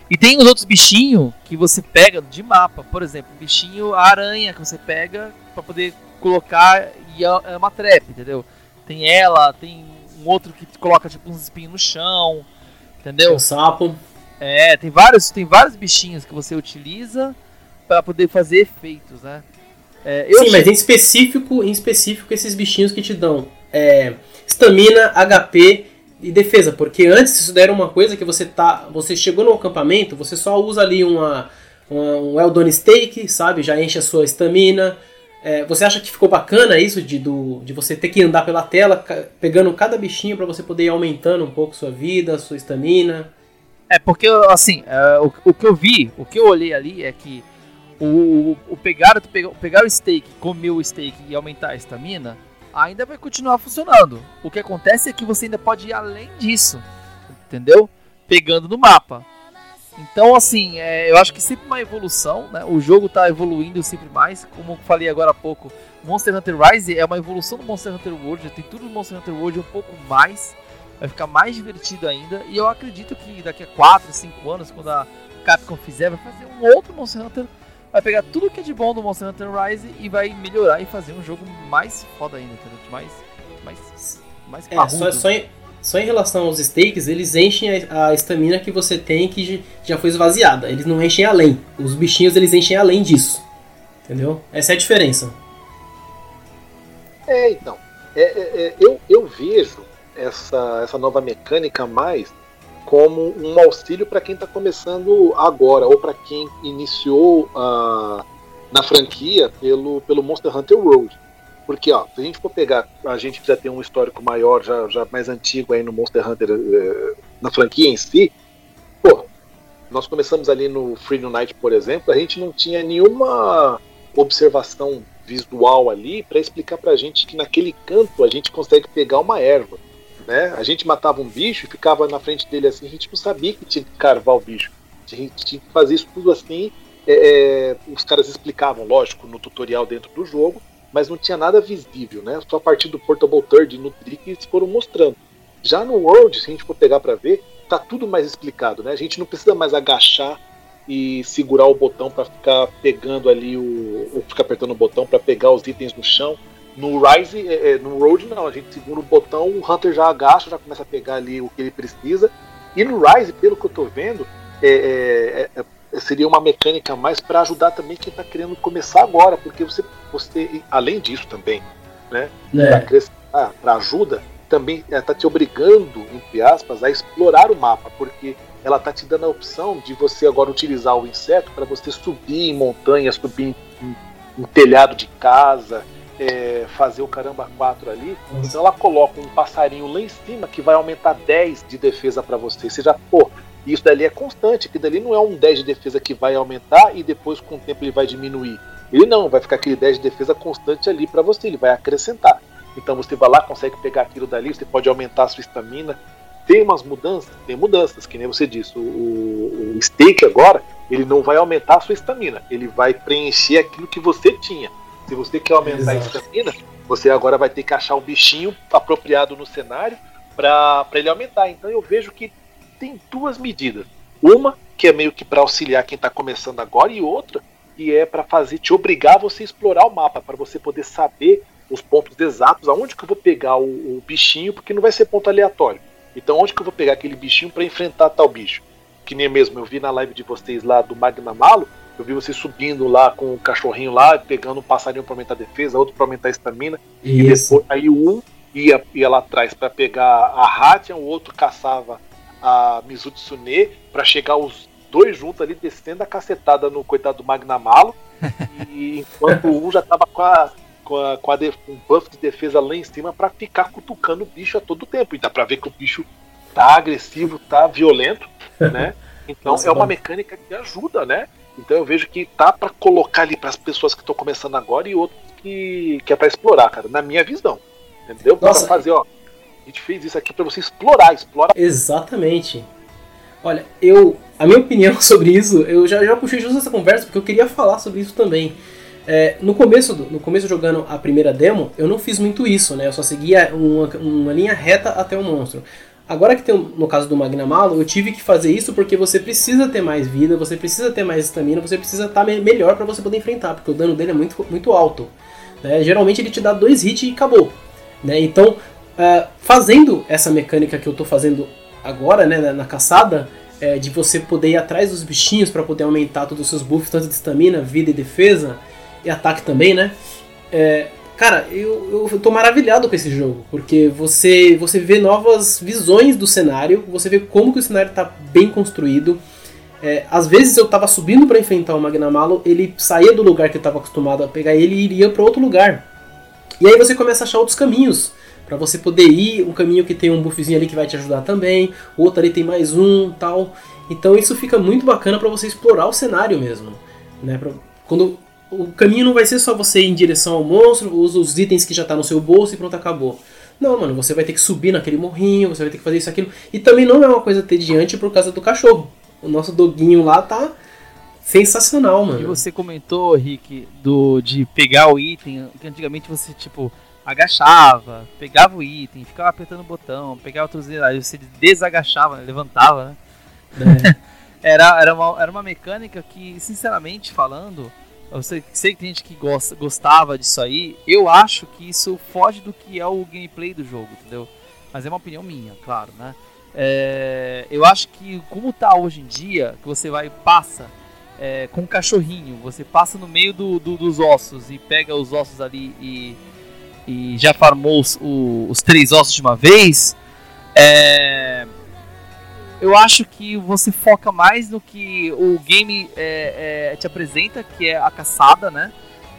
e tem os outros bichinhos que você pega de mapa. Por exemplo, bichinho aranha que você pega para poder colocar e é, é uma trap, entendeu? Tem ela, tem um outro que coloca tipo uns espinhos no chão, entendeu? Um sapo. É, tem vários, tem vários bichinhos que você utiliza para poder fazer efeitos, né? É, Sim, achei... mas em específico, em específico esses bichinhos que te dão é, estamina, HP e defesa, porque antes isso era uma coisa que você tá, você chegou no acampamento, você só usa ali uma, uma um Eldon Steak, sabe, já enche a sua estamina. É, você acha que ficou bacana isso de, do, de você ter que andar pela tela pegando cada bichinho para você poder ir aumentando um pouco sua vida, sua estamina? É porque assim, é, o, o que eu vi, o que eu olhei ali é que o, o, o pegar, pegar, pegar o steak, comer o steak e aumentar a estamina, ainda vai continuar funcionando. O que acontece é que você ainda pode ir além disso, entendeu? Pegando no mapa. Então, assim, é, eu acho que sempre uma evolução, né? O jogo está evoluindo sempre mais. Como falei agora há pouco, Monster Hunter Rise é uma evolução do Monster Hunter World. Tem tudo no Monster Hunter World um pouco mais. Vai ficar mais divertido ainda. E eu acredito que daqui a 4, 5 anos, quando a Capcom fizer, vai fazer um outro Monster Hunter vai pegar tudo que é de bom do Monster Hunter Rise e vai melhorar e fazer um jogo mais foda ainda, entendeu? Mais. mais. mais é, só, só, em, só em relação aos stakes, eles enchem a estamina que você tem que já foi esvaziada. Eles não enchem além. Os bichinhos eles enchem além disso. Entendeu? Essa é a diferença. É, então. É, é, é eu, eu vejo essa, essa nova mecânica mais como um auxílio para quem está começando agora ou para quem iniciou uh, na franquia pelo, pelo Monster Hunter World. Porque, ó, se a gente for pegar, a gente já tem um histórico maior, já, já mais antigo aí no Monster Hunter, uh, na franquia em si, pô, nós começamos ali no Free Night, por exemplo, a gente não tinha nenhuma observação visual ali para explicar para a gente que naquele canto a gente consegue pegar uma erva. Né? A gente matava um bicho e ficava na frente dele assim, a gente não sabia que tinha que carvar o bicho. A gente tinha que fazer isso tudo assim. É, é, os caras explicavam, lógico, no tutorial dentro do jogo, mas não tinha nada visível, né? Só a partir do Portable Third no Trick eles foram mostrando. Já no World, se a gente for pegar para ver, tá tudo mais explicado, né? A gente não precisa mais agachar e segurar o botão para ficar pegando ali o, ou ficar apertando o botão para pegar os itens no chão. No Rise, é, é, no Road não, a gente segura o botão, o Hunter já agacha, já começa a pegar ali o que ele precisa. E no Rise, pelo que eu tô vendo, é, é, é seria uma mecânica mais para ajudar também quem está querendo começar agora, porque você, você além disso também, né, para ajuda, também está te obrigando, entre aspas, a explorar o mapa, porque ela está te dando a opção de você agora utilizar o inseto para você subir em montanhas, subir em, em telhado de casa, é, fazer o caramba 4 ali, então ela coloca um passarinho lá em cima que vai aumentar 10 de defesa para você. Você já, pô, isso dali é constante, que dali não é um 10 de defesa que vai aumentar e depois com o tempo ele vai diminuir. Ele não, vai ficar aquele 10 de defesa constante ali para você, ele vai acrescentar. Então você vai lá, consegue pegar aquilo dali, você pode aumentar a sua estamina. Tem umas mudanças? Tem mudanças, que nem você disse. O, o, o stake agora, ele não vai aumentar a sua estamina, ele vai preencher aquilo que você tinha. Se você quer aumentar Exato. a estamina, você agora vai ter que achar um bichinho apropriado no cenário para ele aumentar. Então eu vejo que tem duas medidas. Uma, que é meio que para auxiliar quem está começando agora, e outra, que é para fazer te obrigar a você explorar o mapa, para você poder saber os pontos exatos, aonde que eu vou pegar o, o, bichinho, porque não vai ser ponto aleatório. Então, onde que eu vou pegar aquele bichinho para enfrentar tal bicho? Que nem mesmo eu vi na live de vocês lá do Magnamalo, Eu vi você subindo lá com o cachorrinho lá, pegando um passarinho para aumentar a defesa, outro para aumentar a estamina. E depois aí um ia, ia lá atrás para pegar a Hatian, o outro caçava a Mizutsune para chegar os dois juntos ali descendo a cacetada no coitado do Magnamalo. <laughs> e enquanto um já tava com a com, a, com a def, um buff de defesa lá em cima para ficar cutucando o bicho a todo tempo. E dá pra ver que o bicho tá agressivo, tá violento, né? <laughs> Então Nossa, é uma mecânica que ajuda, né? Então eu vejo que tá para colocar ali para as pessoas que estão começando agora e outros que, que é para explorar, cara, na minha visão. Entendeu? Para fazer, ó. A gente fez isso aqui para você explorar, explorar. Exatamente. Olha, eu. A minha opinião <laughs> sobre isso, eu já, já puxei justo essa conversa porque eu queria falar sobre isso também. É, no começo, no começo jogando a primeira demo, eu não fiz muito isso, né? Eu só seguia uma, uma linha reta até o monstro. Agora que tem no caso do Magnamalo, eu tive que fazer isso porque você precisa ter mais vida, você precisa ter mais estamina, você precisa estar tá melhor para você poder enfrentar, porque o dano dele é muito, muito alto. Né? Geralmente ele te dá dois hits e acabou. Né? Então, uh, fazendo essa mecânica que eu estou fazendo agora, né, na, na caçada, é, de você poder ir atrás dos bichinhos para poder aumentar todos os seus buffs, tanto de estamina, vida e defesa, e ataque também, né? É, cara, eu, eu tô maravilhado com esse jogo, porque você, você vê novas visões do cenário, você vê como que o cenário tá bem construído. É, às vezes eu tava subindo para enfrentar o Magnamalo, ele saía do lugar que eu tava acostumado a pegar ele e iria para outro lugar. E aí você começa a achar outros caminhos para você poder ir, um caminho que tem um buffzinho ali que vai te ajudar também, o outro ali tem mais um, tal. Então isso fica muito bacana para você explorar o cenário mesmo, né? Pra, quando o caminho não vai ser só você ir em direção ao monstro, usa os itens que já tá no seu bolso e pronto, acabou. Não, mano, você vai ter que subir naquele morrinho, você vai ter que fazer isso, aquilo. E também não é uma coisa tediante por causa do cachorro. O nosso doguinho lá tá sensacional, mano. E você comentou, Rick, do, de pegar o item, que antigamente você, tipo, agachava, pegava o item, ficava apertando o botão, pegava outros aí você desagachava, levantava, né? É. <laughs> era, era, uma, era uma mecânica que, sinceramente falando, eu sei, sei que tem gente que gosta, gostava disso aí. Eu acho que isso foge do que é o gameplay do jogo, entendeu? Mas é uma opinião minha, claro, né? É, eu acho que como tá hoje em dia, que você vai passa é, com um cachorrinho, você passa no meio do, do, dos ossos e pega os ossos ali e, e já farmou os, o, os três ossos de uma vez. É, eu acho que você foca mais no que o game é, é, te apresenta, que é a caçada, né?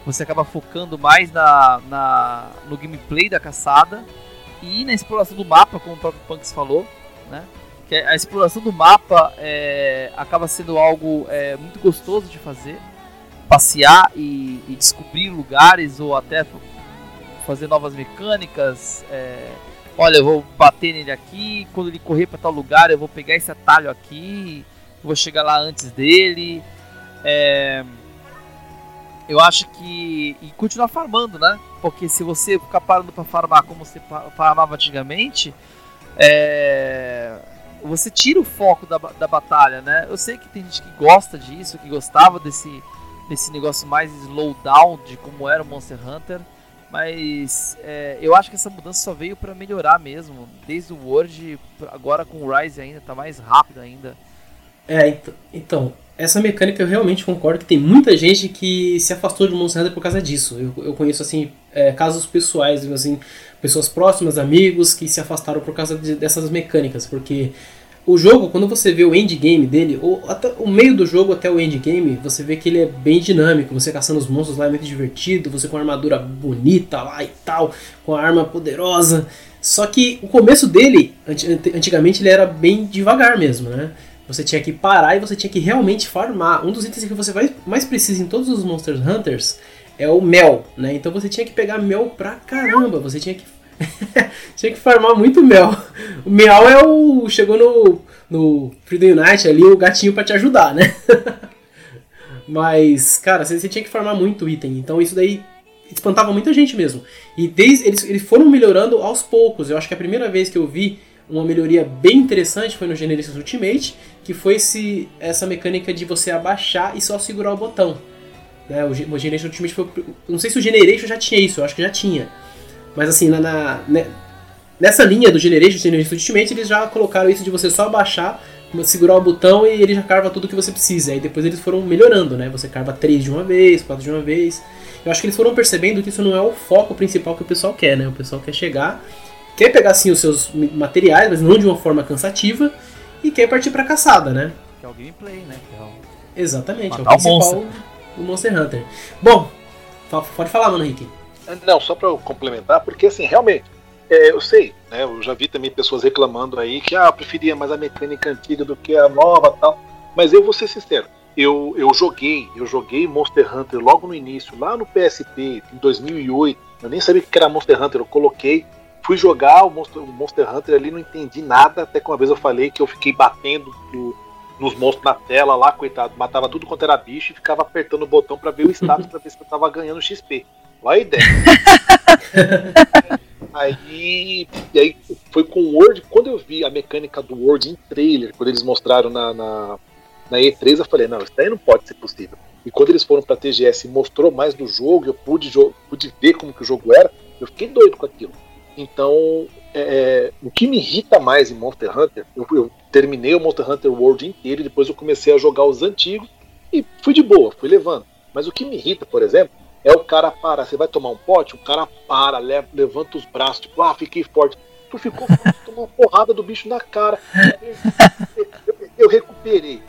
Você acaba focando mais na, na, no gameplay da caçada e na exploração do mapa, como o próprio Punks falou, né? Que a exploração do mapa é, acaba sendo algo é, muito gostoso de fazer, passear e, e, descobrir lugares ou até fazer novas mecânicas. Olha, eu vou bater nele aqui, quando ele correr para tal lugar, eu vou pegar esse atalho aqui, vou chegar lá antes dele. É... Eu acho que. E continuar farmando, né? Porque se você ficar parando para farmar como você farmava antigamente, é... você tira o foco da, da batalha, né? Eu sei que tem gente que gosta disso, que gostava desse, desse negócio mais slowdown de como era o Monster Hunter. Mas é, eu acho que essa mudança só veio para melhorar mesmo. Desde o Word, agora com o Rise ainda, tá mais rápido ainda. É, então, essa mecânica eu realmente concordo que tem muita gente que se afastou do Monster Hunter por causa disso. Eu, eu conheço, assim, é, casos pessoais, assim, pessoas próximas, amigos, que se afastaram por causa de, dessas mecânicas, porque o jogo, quando você vê o endgame dele, ou até o meio do jogo até o endgame, você vê que ele é bem dinâmico. Você caçando os monstros lá é muito divertido, você com a armadura bonita lá e tal, com a arma poderosa. Só que o começo dele, antigamente, ele era bem devagar mesmo, né? Você tinha que parar e você tinha que realmente farmar. Um dos itens que você mais precisa em todos os Monster Hunters é o mel, né? Então você tinha que pegar mel pra caramba, você tinha que <laughs> Tinha que farmar muito mel. O mel é o. Chegou no, no Freedom Unite ali, o gatinho para te ajudar, né? <laughs> Mas, cara, você, você, tinha que farmar muito item. Então isso daí espantava muita gente mesmo. E desde, eles, eles foram melhorando aos poucos. Eu acho que a primeira vez que eu vi uma melhoria bem interessante foi no Generations Ultimate, que foi esse, essa mecânica de você abaixar e só segurar o botão. Né? O, o Generation Ultimate foi. Não sei se o Generation já tinha isso, eu acho que já tinha. Mas assim, na, na né, nessa linha do Generation Generation Ultimate, eles já colocaram isso de você só abaixar segurar o botão e ele já carva tudo que você precisa. Aí depois eles foram melhorando, né? Você carva três de uma vez, quatro de uma vez. Eu acho que eles foram percebendo que isso não é o foco principal que o pessoal quer, né? O pessoal quer chegar, quer pegar assim os seus materiais, mas não de uma forma cansativa, e quer partir pra caçada, né? Que é o gameplay, né? É o... Exatamente, Matar é o o principal monstro. do Monster Hunter. Bom, pode falar, mano, Henrique. Não, só eu complementar, porque assim, realmente, é, eu sei, né? Eu já vi também pessoas reclamando aí que ah, preferia mais a mecânica antiga do que a nova tal. Mas eu vou ser sincero, eu, eu joguei, eu joguei Monster Hunter logo no início, lá no PSP, em 2008. Eu nem sabia o que era Monster Hunter, eu coloquei, fui jogar o Monster, o Monster Hunter ali, não entendi nada, até que uma vez eu falei que eu fiquei batendo no- nos monstros na tela lá, coitado, matava tudo quanto era bicho e ficava apertando o botão pra ver o status, pra ver se eu tava ganhando XP. Olha a ideia. <laughs> Aí, e aí foi com o Word, quando eu vi a mecânica do Word em trailer, quando eles mostraram na, na, na E3, eu falei, não, isso daí não pode ser possível. E quando eles foram pra TGS e mostrou mais do jogo, eu pude, pude ver como que o jogo era, eu fiquei doido com aquilo. Então, é, o que me irrita mais em Monster Hunter, eu, eu terminei o Monster Hunter World inteiro depois eu comecei a jogar os antigos e fui de boa, fui levando. Mas o que me irrita, por exemplo, é o cara para, você vai tomar um pote, o cara para, leva, levanta os braços, tipo, ah, fiquei forte. Tu ficou forte, tomou uma porrada do bicho na cara. Eu, eu- eu recuperei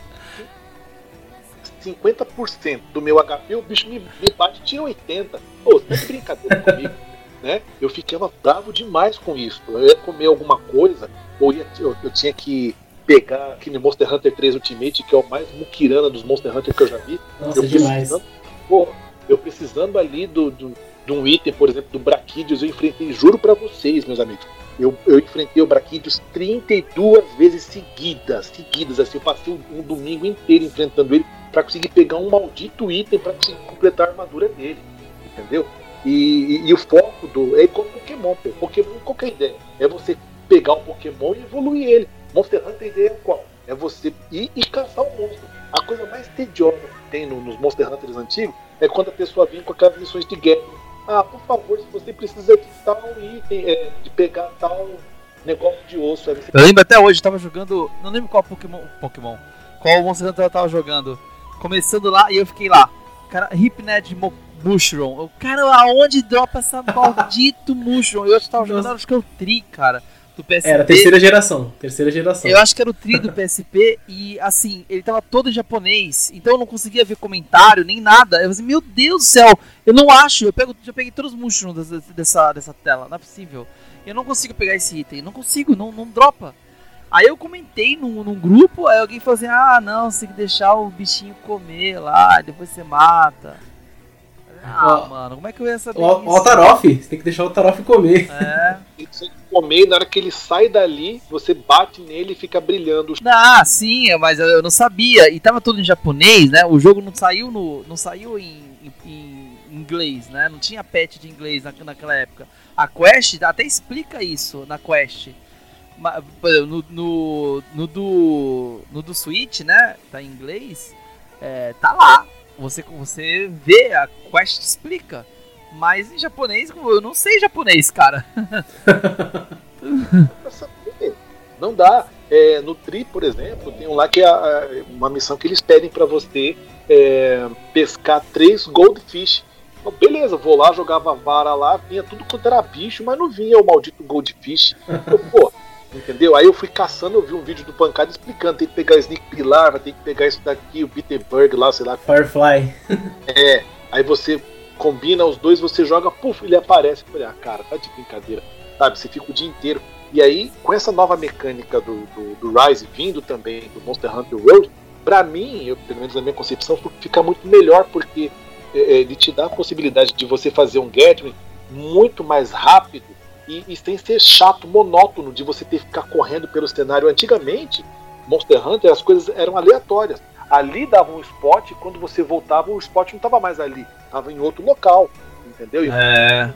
50% do meu HP, o bicho me, me bate tira 80%. Pô, tá de brincadeira comigo. Né? Eu ficava bravo demais com isso. Eu ia comer alguma coisa, ou ia, eu, eu tinha que pegar aquele Monster Hunter 3 Ultimate, que é o mais muquirana dos Monster Hunter que eu já vi. Nossa, eu demais. precisando, precisando ali do, do, de um item, por exemplo, do Braquidius, eu enfrentei, juro pra vocês, meus amigos. Eu, eu enfrentei o Braquidius 32 vezes seguidas, seguidas, assim, eu passei um, um domingo inteiro enfrentando ele pra conseguir pegar um maldito item pra conseguir completar a armadura dele, entendeu? E, e- e o foco do. É igual Pokémon, pô. Pokémon, é a ideia? É você pegar o Pokémon e evoluir ele. Monster Hunter, a ideia é qual? É você ir e caçar o monstro. A coisa mais tediosa que tem no- nos Monster Hunters antigos é quando a pessoa vem com aquelas missões de guerra. Ah, por favor, se você precisa de tal item, é, de pegar tal negócio de osso, aí você Eu lembro até hoje, eu tava jogando. Não lembro qual Pokémon. Pokémon. Qual Monster Hunter eu tava jogando. Começando lá e eu fiquei lá. Cara, Hypned Mo- Mushroom. Eu, cara, aonde dropa essa maldito <laughs> Mushroom? Eu acho que tava jogando, acho que é o Tri, cara. Do PSP. Era a terceira geração. Terceira geração. Eu acho que era o tri do PSP e assim, ele tava todo em japonês, então eu não conseguia ver comentário nem nada. Eu falei, assim, meu Deus do céu, eu não acho, eu pego, já peguei todos os mushrooms dessa, dessa, dessa tela, não é possível. Eu não consigo pegar esse item, não consigo, não, não dropa. Aí eu comentei num, num grupo, aí alguém falou assim, ah não, você tem que deixar o bichinho comer lá, depois você mata. Ah, Ó, mano, como é que eu ia saber O, o isso? Altaroff, você tem que deixar o Altaroff comer. É. tem que comer, e na hora que ele sai dali, você bate nele e fica brilhando. Ah, sim, mas eu não sabia. E tava tudo em japonês, né? O jogo não saiu no. não saiu em, em- em inglês, né? Não tinha patch de inglês na, naquela época. A Quest até explica isso na Quest. Ma- por exemplo, No, no, no do. No do Switch, né? Tá em inglês. é, tá lá. Você, você vê, a Quest explica. Mas em japonês, eu não sei japonês, cara. <laughs> Não dá. É, no Tri, por exemplo, tem um lá que é a- uma missão que eles pedem pra você é, pescar três goldfish. Então, beleza, vou lá, jogava vara lá, vinha tudo quanto era bicho, mas não vinha o maldito goldfish. Pô, entendeu? Aí eu fui caçando, eu vi um vídeo do Pancada explicando, tem que pegar o Sneak Pilar, vai ter que pegar isso daqui, o Bitterberg lá, sei lá. Firefly. <laughs> É, aí você combina os dois, você joga, puf, ele aparece. Eu falei, ah, cara, tá de brincadeira. Sabe, você fica o dia inteiro. E aí, com essa nova mecânica do, do, do Rise vindo também do Monster Hunter World, pra mim, eu, pelo menos na minha concepção, fica muito melhor, porque é, é, ele te dá a possibilidade de você fazer um Gatling muito mais rápido e, e sem ser chato, monótono, de você ter que ficar correndo pelo cenário. Antigamente, Monster Hunter, as coisas eram aleatórias. Ali dava um spot e quando você voltava, o spot não estava mais ali, estava em outro local, entendeu? E É.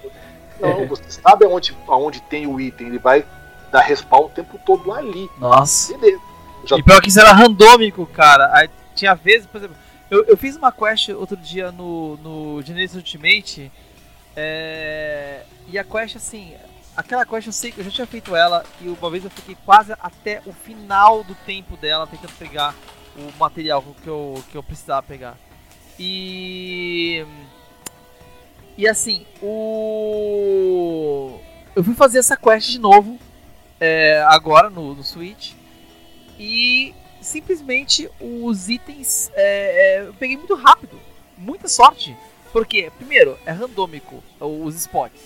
não, você sabe aonde, aonde tem o item, ele vai dar respawn o tempo todo ali. Nossa. Beleza. Já E pior que isso era randômico, cara. Aí tinha vezes, por exemplo, eu, eu fiz uma quest outro dia no, no Genesis Ultimate. é, e a quest, assim, aquela quest eu sei que eu já tinha feito ela e uma vez eu fiquei quase até o final do tempo dela tentando pegar o material que eu, que eu precisava pegar. E. E assim, o. Eu fui fazer essa quest de novo é, agora no, no Switch. E simplesmente os itens é, é, eu peguei muito rápido. Muita sorte. Porque, primeiro, é randômico os spots.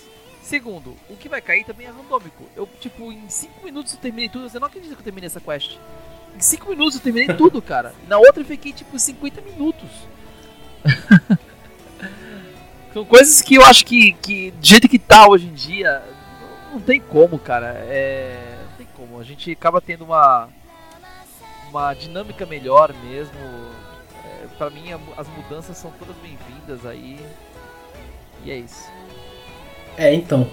Segundo, o que vai cair também é randômico. Eu, tipo, em 5 minutos eu terminei tudo. Você não acredita que eu terminei essa quest? Em 5 minutos eu terminei <laughs> tudo, cara. Na outra eu fiquei, tipo, 50 minutos. <laughs> São coisas que eu acho que, que, do jeito que tá hoje em dia, não tem como, cara. É, não tem como. A gente acaba tendo uma, uma dinâmica melhor mesmo. É, para mim, as mudanças são todas bem-vindas aí. E é isso. É, então.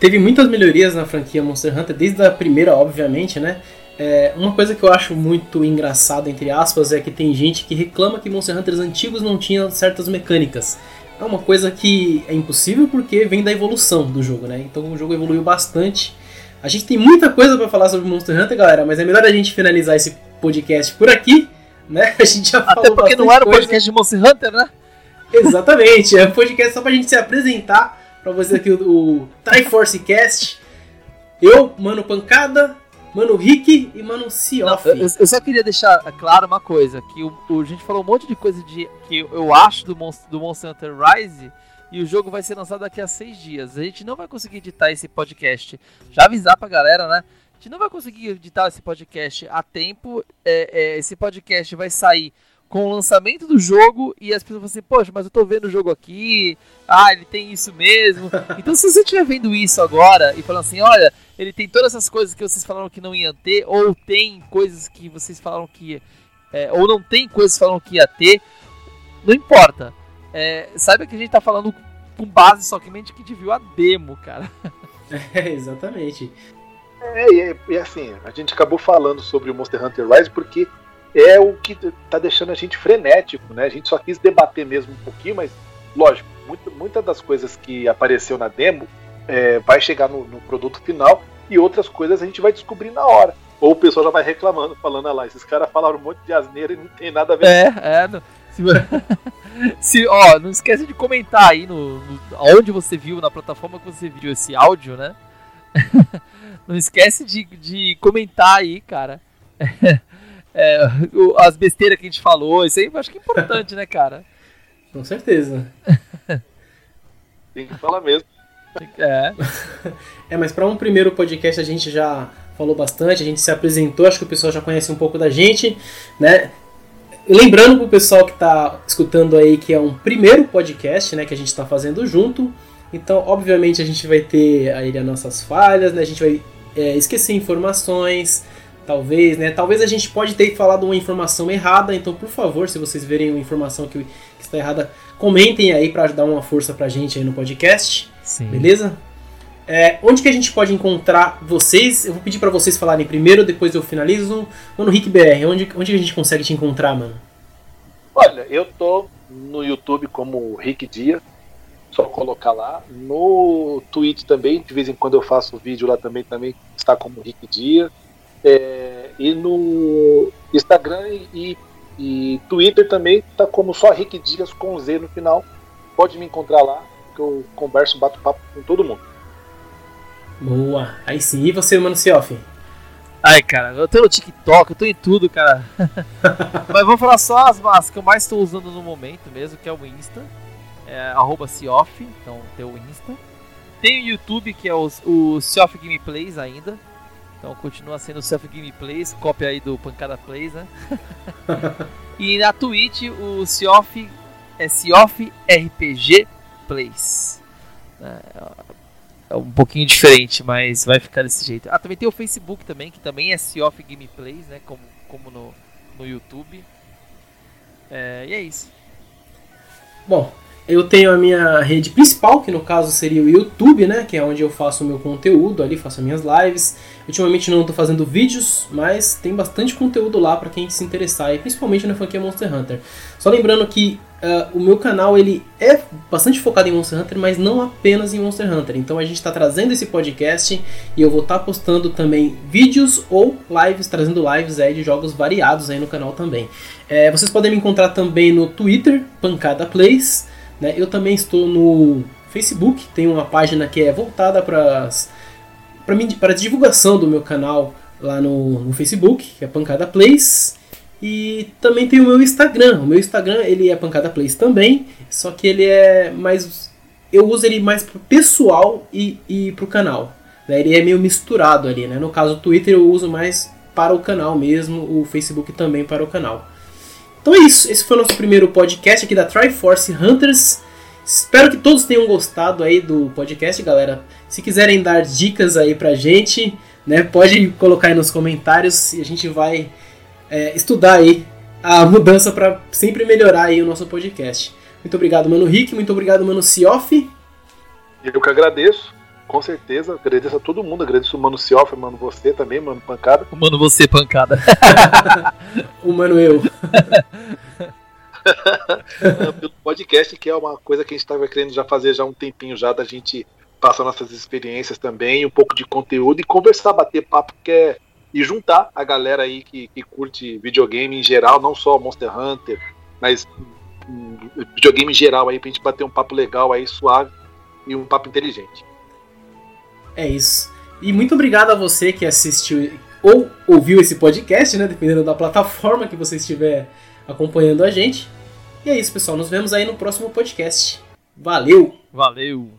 Teve muitas melhorias na franquia Monster Hunter, desde a primeira, obviamente, né? É, uma coisa que eu acho muito engraçada, entre aspas, é que tem gente que reclama que Monster Hunters antigos não tinham certas mecânicas. É uma coisa que é impossível porque vem da evolução do jogo, né? Então o jogo evoluiu bastante. A gente tem muita coisa para falar sobre Monster Hunter, galera, mas é melhor a gente finalizar esse podcast por aqui, né? <laughs> A gente já Até porque não era o podcast de Monster Hunter, né? Exatamente, é um podcast só pra gente se apresentar pra vocês aqui o, Triforce Cast. Eu, Mano Pancada, Mano Rick e Mano Sioff. Eu, eu, só queria deixar claro uma coisa, que o, o, a gente falou um monte de coisa de que eu acho do, Monst do Monster Hunter Rise e o jogo vai ser lançado daqui a seis dias. A gente não vai conseguir editar esse podcast. Já avisar pra galera, né? A gente não vai conseguir editar esse podcast a tempo. É, é, esse podcast vai sair com o lançamento do jogo e as pessoas vão assim, poxa, mas eu tô vendo o jogo aqui, ah, ele tem isso mesmo. <laughs> Então se você estiver vendo isso agora e falando assim, olha, ele tem todas essas coisas que vocês falaram que não ia ter, ou tem coisas que vocês falaram que. É, ou não tem coisas que falaram que ia ter, não importa. É, saiba que a gente tá falando com base somente que a gente viu a demo, cara. <laughs> É, exatamente. É, e, e assim, a gente acabou falando sobre o Monster Hunter Rise porque é o que tá deixando a gente frenético, né? A gente só quis debater mesmo um pouquinho, mas lógico, muita das coisas que apareceu na demo é, vai chegar no, no, produto final e outras coisas a gente vai descobrir na hora. Ou o pessoal já vai reclamando, falando, ah lá, esses caras falaram um monte de asneira e não tem nada a ver. É, é. Se, <laughs> se, ó, não esquece de comentar aí no, no, onde você viu, na plataforma que você viu esse áudio, né? <laughs> não esquece de, de comentar aí, cara. <laughs> é, as besteiras que a gente falou, isso aí eu acho que é importante, né, cara? <laughs> Com certeza. Tem que falar mesmo. É. <laughs> é, mas para um primeiro podcast a gente já falou bastante, a gente se apresentou, acho que o pessoal já conhece um pouco da gente, né? Lembrando pro pessoal que está escutando aí que é um primeiro podcast, né, que a gente está fazendo junto. Então, obviamente, a gente vai ter aí as nossas falhas, né? A gente vai é, esquecer informações, talvez, né? Talvez a gente pode ter falado uma informação errada, então por favor, se vocês verem uma informação que, que está errada, comentem aí para dar uma força pra gente aí no podcast. Sim. Beleza? É, onde que a gente pode encontrar vocês? Eu vou pedir para vocês falarem primeiro, depois eu finalizo. Mano, Rick BR, onde, onde a gente consegue te encontrar, mano? Olha, eu tô no YouTube como Rick Dia, só colocar lá. No Twitch também, de vez em quando eu faço vídeo lá também, também está como Rick Dia. É, e no Instagram e, e Twitter também tá como só Rick Dias com Z no final. Pode me encontrar lá, que eu converso, bato papo com todo mundo. Boa, aí sim. E você, mano, Sioff? Ai, cara, eu tô no TikTok, eu tô em tudo, cara. <laughs> Mas vamos falar só as, as que eu mais estou usando no momento mesmo, que é o Insta. É, arroba Cioff, então tem o Insta. Tem o YouTube, que é o, o Cioff Gameplays ainda. Então continua sendo Self Gameplays, cópia aí do Pancada Plays, né? <laughs> e na Twitch o Cioff é Cioff RPG Plays. É, é, um pouquinho diferente, mas vai ficar desse jeito. Ah, também tem o Facebook também, que também é Cioff Gameplays, né? Como, como no, no YouTube. É, e é isso. Bom, eu tenho a minha rede principal, que no caso seria o YouTube, né? Que é onde eu faço o meu conteúdo, ali faço as minhas lives. Ultimamente não estou fazendo vídeos, mas tem bastante conteúdo lá para quem se interessar, e principalmente na franquia Monster Hunter. Só lembrando que Uh, o meu canal ele é bastante focado em Monster Hunter, mas não apenas em Monster Hunter. Então a gente está trazendo esse podcast e eu vou estar tá postando também vídeos ou lives, trazendo lives aí de jogos variados aí no canal também. É, vocês podem me encontrar também no Twitter, Pancada Plays. Né? Eu também estou no Facebook, tem uma página que é voltada para para divulgação do meu canal lá no, no Facebook, que é Pancada Plays. E também tem o meu Instagram. O meu Instagram ele é Pancada Plays também, só que ele é mais. Eu uso ele mais pro pessoal e, e pro canal. Né? Ele é meio misturado ali, né? No caso, o Twitter eu uso mais para o canal mesmo, o Facebook também para o canal. Então é isso. Esse foi o nosso primeiro podcast aqui da Triforce Hunters. Espero que todos tenham gostado aí do podcast, galera. Se quiserem dar dicas aí pra gente, né, pode colocar aí nos comentários e a gente vai é, estudar aí a mudança para sempre melhorar aí o nosso podcast. Muito obrigado, mano Rick, muito obrigado, mano Cioff. Eu que agradeço, com certeza. Agradeço a todo mundo, agradeço o mano Cioff, mano você também, mano Pancada. O mano você, Pancada. <laughs> o mano eu. <laughs> pelo podcast, que é uma coisa que a gente estava querendo já fazer já um tempinho já da gente passar nossas experiências também, um pouco de conteúdo e conversar, bater papo, que é e juntar a galera aí que, que curte videogame em geral, não só Monster Hunter, mas um, videogame em geral aí pra gente bater um papo legal aí, suave e um papo inteligente. É isso. E muito obrigado a você que assistiu ou ouviu esse podcast, né? Dependendo da plataforma que você estiver acompanhando a gente. E é isso, pessoal. Nos vemos aí no próximo podcast. Valeu! Valeu!